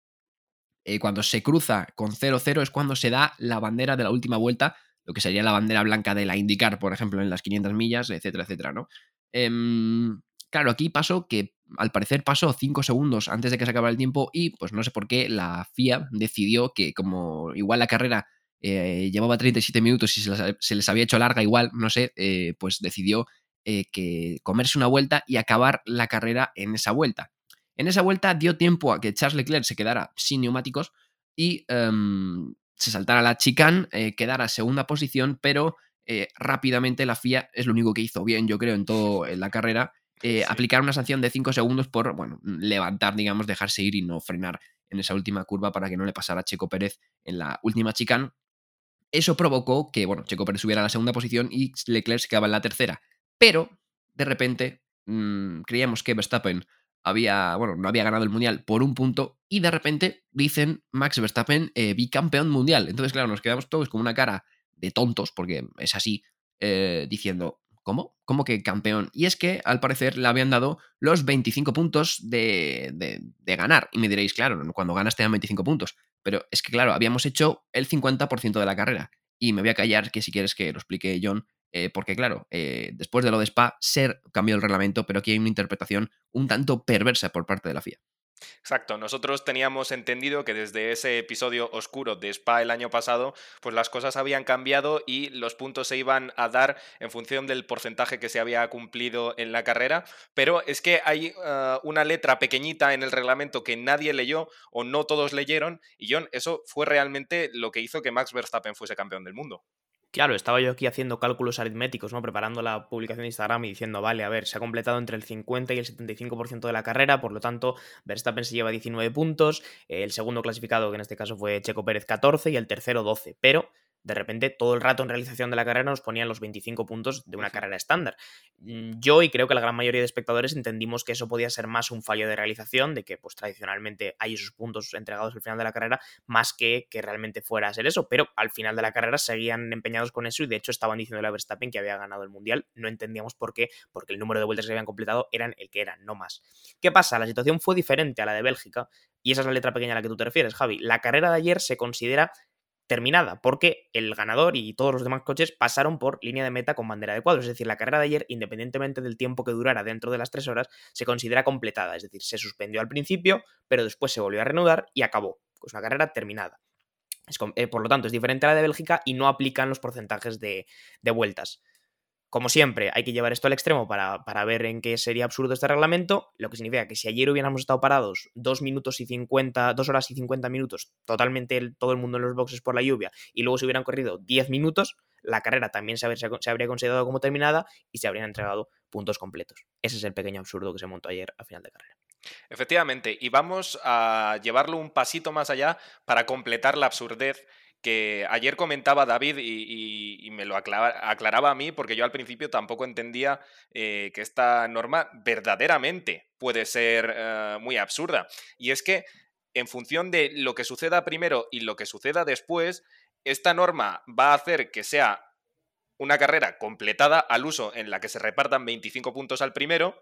eh, cuando se cruza con 0-0 es cuando se da la bandera de la última vuelta, lo que sería la bandera blanca de la IndyCar, por ejemplo, en las 500 millas, etcétera, etcétera, ¿no? Em, claro, aquí pasó que al parecer pasó 5 segundos antes de que se acabara el tiempo y pues no sé por qué la FIA decidió que como igual la carrera eh, llevaba 37 minutos y se les, había hecho larga igual, no sé, eh, pues decidió que comerse una vuelta y acabar la carrera en esa vuelta. En esa vuelta dio tiempo a que Charles Leclerc se quedara sin neumáticos y em, se saltara la chicane, eh, quedara segunda posición, pero eh, rápidamente la FIA es lo único que hizo bien, yo creo, en toda la carrera, eh, aplicar una sanción de 5 segundos por, bueno, levantar, digamos, dejarse ir y no frenar en esa última curva para que no le pasara a Checo Pérez en la última chicane. Eso provocó que, bueno, Checo Pérez subiera a la segunda posición y Leclerc se quedaba en la tercera. Pero, de repente, mm, creíamos que Verstappen había, bueno, no había ganado el mundial por un punto y de repente dicen Max Verstappen eh, bicampeón mundial. Entonces, claro, nos quedamos todos con una cara de tontos, porque es así, eh, diciendo, ¿cómo? ¿Cómo que campeón? Y es que al parecer le habían dado los 25 puntos de, de, de ganar. Y me diréis, claro, cuando ganas te dan 25 puntos. Pero es que, claro, habíamos hecho el 50% de la carrera. Y me voy a callar que si quieres que lo explique John, eh, porque claro, eh, después de lo de Spa, Ser cambió el reglamento, pero aquí hay una interpretación un tanto perversa por parte de la FIA. Exacto, nosotros teníamos entendido que desde ese episodio oscuro de Spa el año pasado, pues las cosas habían cambiado y los puntos se iban a dar en función del porcentaje que se había cumplido en la carrera, pero es que hay ah, una letra pequeñita en el reglamento que nadie leyó o no todos leyeron y John, eso fue realmente lo que hizo que Max Verstappen fuese campeón del mundo. Claro, estaba yo aquí haciendo cálculos aritméticos, ¿no? Preparando la publicación de Instagram y diciendo, vale, a ver, se ha completado entre el 50 y el 75% de la carrera, por lo tanto, Verstappen se lleva 19 puntos, el segundo clasificado, que en este caso fue Checo Pérez, 14 y el tercero 12, pero de repente todo el rato en realización de la carrera nos ponían los 25 puntos de una carrera estándar. Mm, yo y creo que la gran mayoría de espectadores entendimos que eso podía ser más un fallo de realización, de que pues tradicionalmente hay esos puntos entregados al final de la carrera, más que que realmente fuera a ser eso, pero al final de la carrera seguían empeñados con eso y de hecho estaban diciendo a Verstappen que había ganado el Mundial, no entendíamos por qué, porque el número de vueltas que habían completado eran el que eran, no más. ¿Qué pasa? La situación fue diferente a la de Bélgica y esa es la letra pequeña a la que tú te refieres, Javi. La carrera de ayer se considera terminada, porque el ganador y todos los demás coches pasaron por línea de meta con bandera de cuadros. Es decir, la carrera de ayer, independientemente del tiempo que durara dentro de las tres horas, se considera completada. Es decir, se suspendió al principio, pero después se volvió a reanudar y acabó. Es una carrera terminada. Eh, por lo tanto, es diferente a la de Bélgica y no aplican los porcentajes de vueltas. Como siempre, hay que llevar esto al extremo para, ver en qué sería absurdo este reglamento, lo que significa que si ayer hubiéramos estado parados 2 minutos y 50, 2 horas y 50 minutos, totalmente todo el mundo en los boxes por la lluvia, y luego se hubieran corrido 10 minutos, la carrera también se habría, se habría considerado como terminada y se habrían entregado puntos completos. Ese es el pequeño absurdo que se montó ayer a final de carrera. Efectivamente, y vamos a llevarlo un pasito más allá para completar la absurdez que ayer comentaba David y, me lo aclaraba a mí porque yo al principio tampoco entendía eh, que esta norma verdaderamente puede ser eh, muy absurda. Y es que en función de lo que suceda primero y lo que suceda después, esta norma va a hacer que sea una carrera completada al uso en la que se repartan 25 puntos al primero,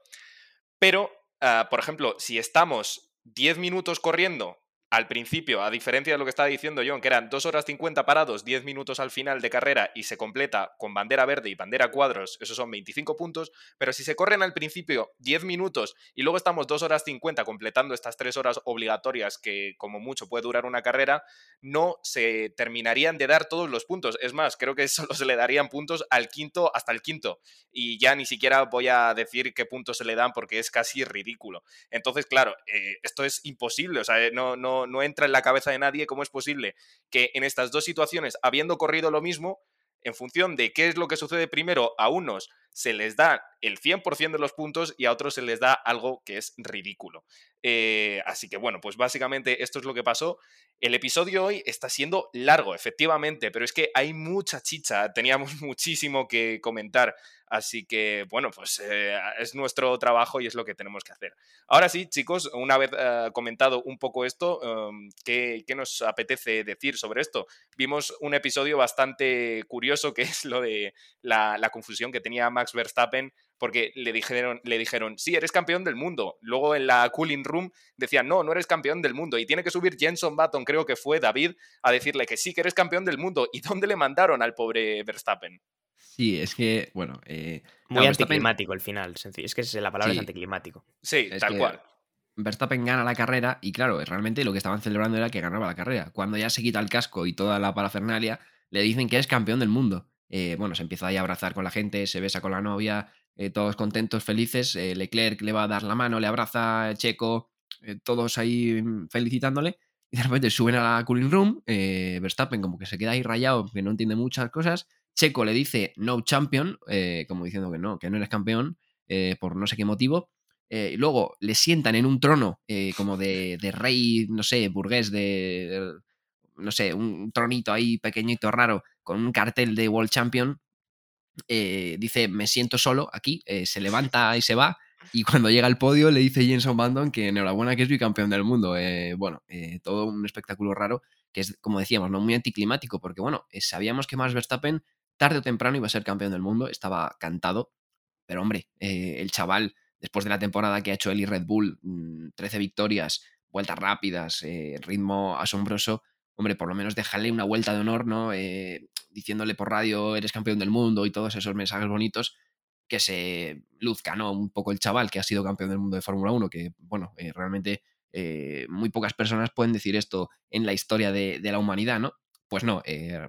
pero, ah, por ejemplo, si estamos 10 minutos corriendo al principio, a diferencia de lo que estaba diciendo John, que eran 2 horas 50 parados, 10 minutos al final de carrera y se completa con bandera verde y bandera cuadros, esos son 25 puntos, pero si se corren al principio 10 minutos y luego estamos 2 horas 50 completando estas 3 horas obligatorias que como mucho puede durar una carrera, no se terminarían de dar todos los puntos. Es más, creo que solo se le darían puntos al quinto hasta el quinto y ya ni siquiera voy a decir qué puntos se le dan porque es casi ridículo. Entonces, claro, eh, esto es imposible, o sea, no, no no, entra en la cabeza de nadie cómo es posible que en estas dos situaciones, habiendo corrido lo mismo, en función de qué es lo que sucede primero, a unos se les da el 100% de los puntos y a otros se les da algo que es ridículo. Eh, así que bueno, pues básicamente esto es lo que pasó. El episodio hoy está siendo largo, efectivamente, pero es que hay mucha chicha, teníamos muchísimo que comentar. Así que, bueno, pues eh, es nuestro trabajo y es lo que tenemos que hacer. Ahora sí, chicos, una vez eh, comentado un poco esto, em, ¿qué, nos apetece decir sobre esto? Vimos un episodio bastante curioso que es lo de la, la confusión que tenía Max Verstappen porque le dijeron, le dijeron, sí, eres campeón del mundo. Luego en la cooling room decían, no, no eres campeón del mundo. Y tiene que subir Jenson Button, creo que fue David, a decirle que sí, que eres campeón del mundo. ¿Y dónde le mandaron al pobre Verstappen? Sí, es que, bueno. Eh, Muy anticlimático el final. Es que la palabra es anticlimático. Sí, tal cual. Verstappen gana la carrera y claro, realmente lo que estaban celebrando era que ganaba la carrera. Cuando ya se quita el casco y toda la parafernalia, le dicen que es campeón del mundo. Eh, bueno, se empieza ahí a abrazar con la gente, se besa con la novia, eh, todos contentos, felices. Eh, Leclerc le va a dar la mano, le abraza Checo, todos ahí mm, felicitándole. Y de repente suben a la cooling room, Verstappen como que se queda ahí rayado, que no entiende muchas cosas. Checo le dice no champion, como diciendo que no, que no eres campeón, por no sé qué motivo. y luego le sientan en un trono como de, de, rey, no sé, burgués, de, no sé, un tronito ahí pequeñito, raro, con un cartel de World Champion, eh, dice, me siento solo aquí, eh, se levanta y se va, y cuando llega al podio le dice Jenson Bandon que enhorabuena que es bicampeón del mundo. Eh, bueno, todo un espectáculo raro, que es, como decíamos, no muy anticlimático, porque bueno, sabíamos que Max Verstappen tarde o temprano iba a ser campeón del mundo, estaba cantado, pero hombre, el chaval, después de la temporada que ha hecho él y Red Bull, 13 mm, victorias, vueltas rápidas, ritmo asombroso, hombre, por lo menos déjale una vuelta de honor, ¿no? Eh, diciéndole por radio, eres campeón del mundo y todos esos mensajes bonitos, que se luzca, ¿no? Un poco el chaval que ha sido campeón del mundo de Fórmula 1, que, bueno, eh, realmente eh, muy pocas personas pueden decir esto en la historia de, la humanidad, ¿no? Pues no,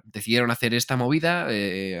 decidieron hacer esta movida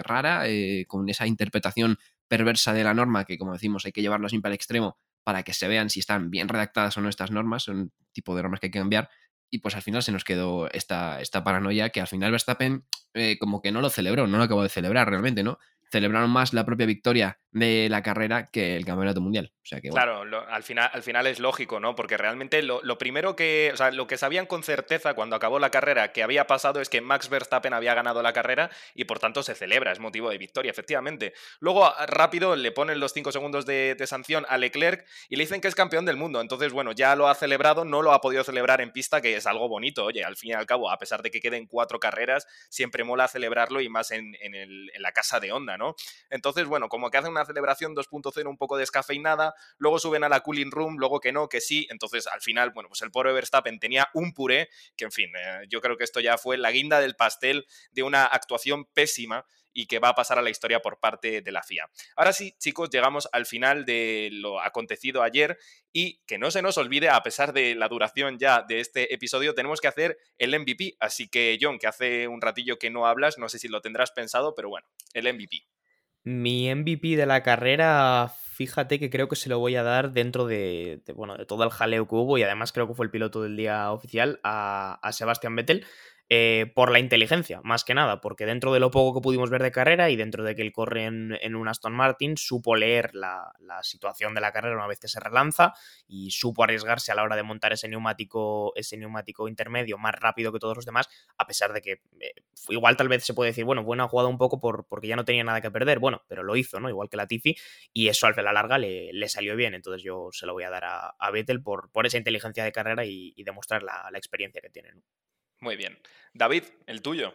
rara, con esa interpretación perversa de la norma, que como decimos hay que llevarlo siempre al extremo para que se vean si están bien redactadas o no estas normas, son tipo de normas que hay que cambiar, y pues al final se nos quedó esta, esta paranoia que al final Verstappen eh, como que no lo celebró, no lo acabó de celebrar realmente, ¿no? celebraron más la propia victoria de la carrera que el campeonato mundial. O sea que, Claro, al, final, al final es lógico, ¿no? Porque realmente lo, primero que, o sea, lo que sabían con certeza cuando acabó la carrera que había pasado es que Max Verstappen había ganado la carrera y por tanto se celebra, es motivo de victoria, efectivamente. Luego, rápido, le ponen los 5 segundos de, sanción a Leclerc y le dicen que es campeón del mundo. Entonces, bueno, ya lo ha celebrado, no lo ha podido celebrar en pista, que es algo bonito, oye, al fin y al cabo, a pesar de que queden cuatro carreras, siempre mola celebrarlo y más en, en la casa de onda, ¿no? Entonces, bueno, como que hacen una celebración 2.0 un poco descafeinada, luego suben a la cooling room, luego que no, que sí, entonces al final, bueno, pues el pobre Verstappen tenía un puré, que en fin, eh, yo creo que esto ya fue la guinda del pastel de una actuación pésima y que va a pasar a la historia por parte de la FIA. Ahora sí, chicos, llegamos al final de lo acontecido ayer y que no se nos olvide, a pesar de la duración ya de este episodio, tenemos que hacer el MVP. Así que, John, que hace un ratillo que no hablas, no sé si lo tendrás pensado, pero bueno, el MVP. Mi MVP de la carrera, fíjate que creo que se lo voy a dar dentro de, bueno, de todo el jaleo que hubo y además creo que fue el piloto del día oficial a, a Sebastián Vettel. Eh, por la inteligencia, más que nada, porque dentro de lo poco que pudimos ver de carrera y dentro de que él corre en, un Aston Martin, supo leer la, situación de la carrera una vez que se relanza y supo arriesgarse a la hora de montar ese neumático, ese neumático intermedio más rápido que todos los demás, a pesar de que eh, igual tal vez se puede decir, bueno, bueno, ha jugado un poco por, porque ya no tenía nada que perder, bueno, pero lo hizo, ¿no? Igual que la Tifi, y eso al la larga le, le, salió bien, entonces yo se lo voy a dar a, Vettel por, esa inteligencia de carrera y, demostrar la, la experiencia que tiene. Muy bien. David, el tuyo.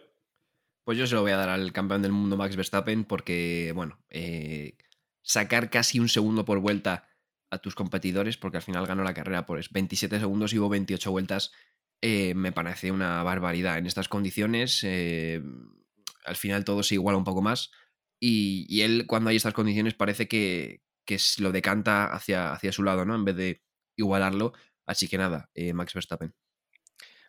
Pues yo se lo voy a dar al campeón del mundo Max Verstappen porque, bueno, eh, sacar casi un segundo por vuelta a tus competidores, porque al final ganó la carrera por 27 segundos y hubo 28 vueltas, eh, me parece una barbaridad. En estas condiciones, eh, al final todo se iguala un poco más y, él cuando hay estas condiciones parece que, que lo decanta hacia, hacia su lado, ¿no? En vez de igualarlo. Así que nada, Max Verstappen.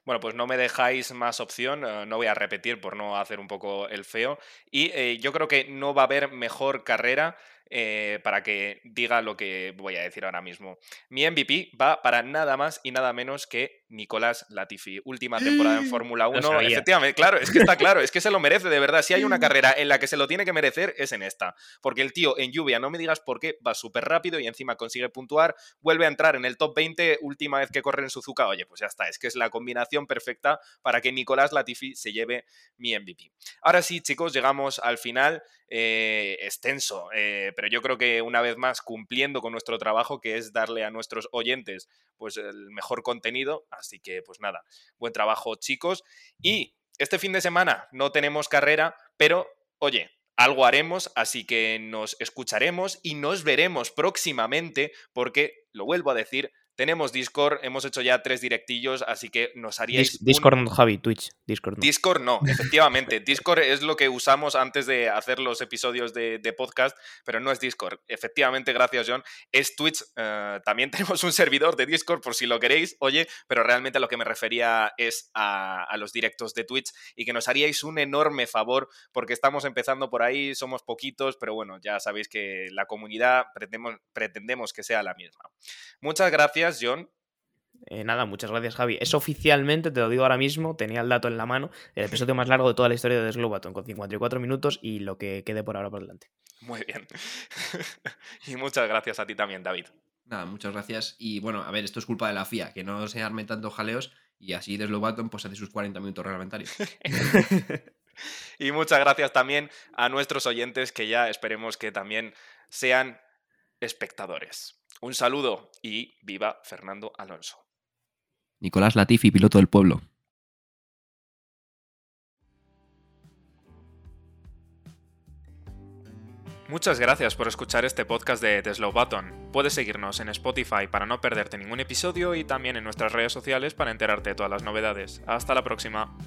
Bueno, pues no me dejáis más opción, eh, no voy a repetir por no hacer un poco el feo. Y eh, yo creo que no va a haber mejor carrera eh, para que diga lo que voy a decir ahora mismo. Mi MVP va para nada más y nada menos que Nicolás Latifi. Última temporada en Fórmula 1. Efectivamente, claro, es que está claro, es que se lo merece de verdad. Si hay una carrera en la que se lo tiene que merecer, es en esta. Porque el tío en lluvia, no me digas por qué, va súper rápido y encima consigue puntuar, vuelve a entrar en el top 20, última vez que corre en Suzuka. Oye, pues ya está, es que es la combinación perfecta para que Nicolás Latifi se lleve mi MVP. Ahora sí, chicos, llegamos al final. Eh, extenso, eh, pero yo creo que una vez más cumpliendo con nuestro trabajo, que es darle a nuestros oyentes pues el mejor contenido. Así que, pues nada, buen trabajo, chicos. Y este fin de semana no tenemos carrera, pero oye, algo haremos, así que nos escucharemos y nos veremos próximamente porque, lo vuelvo a decir, tenemos Discord, hemos hecho ya tres directillos, así que nos haríais. Discord no, Javi, Twitch. Discord no. Discord no, efectivamente. Discord es lo que usamos antes de hacer los episodios de, podcast, pero no es Discord. Efectivamente, gracias, John. Es Twitch. Eh, también tenemos un servidor de Discord por si lo queréis, oye, pero realmente a lo que me refería es a, los directos de Twitch y que nos haríais un enorme favor porque estamos empezando por ahí, somos poquitos, pero bueno, ya sabéis que la comunidad pretendemos, pretendemos que sea la misma. Muchas gracias John. Eh, nada, muchas gracias, Javi. Es oficialmente, te lo digo ahora mismo, tenía el dato en la mano, el episodio más largo de toda la historia de Desglobaton, con 54 minutos y lo que quede por ahora por delante. Muy bien. y muchas gracias a ti también, David. Nada, muchas gracias. Y bueno, a ver, esto es culpa de la FIA, que no se arme tanto jaleos y así Desglobaton pues hace sus 40 minutos reglamentarios. y muchas gracias también a nuestros oyentes que ya esperemos que también sean espectadores. Un saludo y viva Fernando Alonso. Nicolás Latifi, piloto del pueblo. Muchas gracias por escuchar este podcast de The Slow Button. Puedes seguirnos en Spotify para no perderte ningún episodio y también en nuestras redes sociales para enterarte de todas las novedades. Hasta la próxima.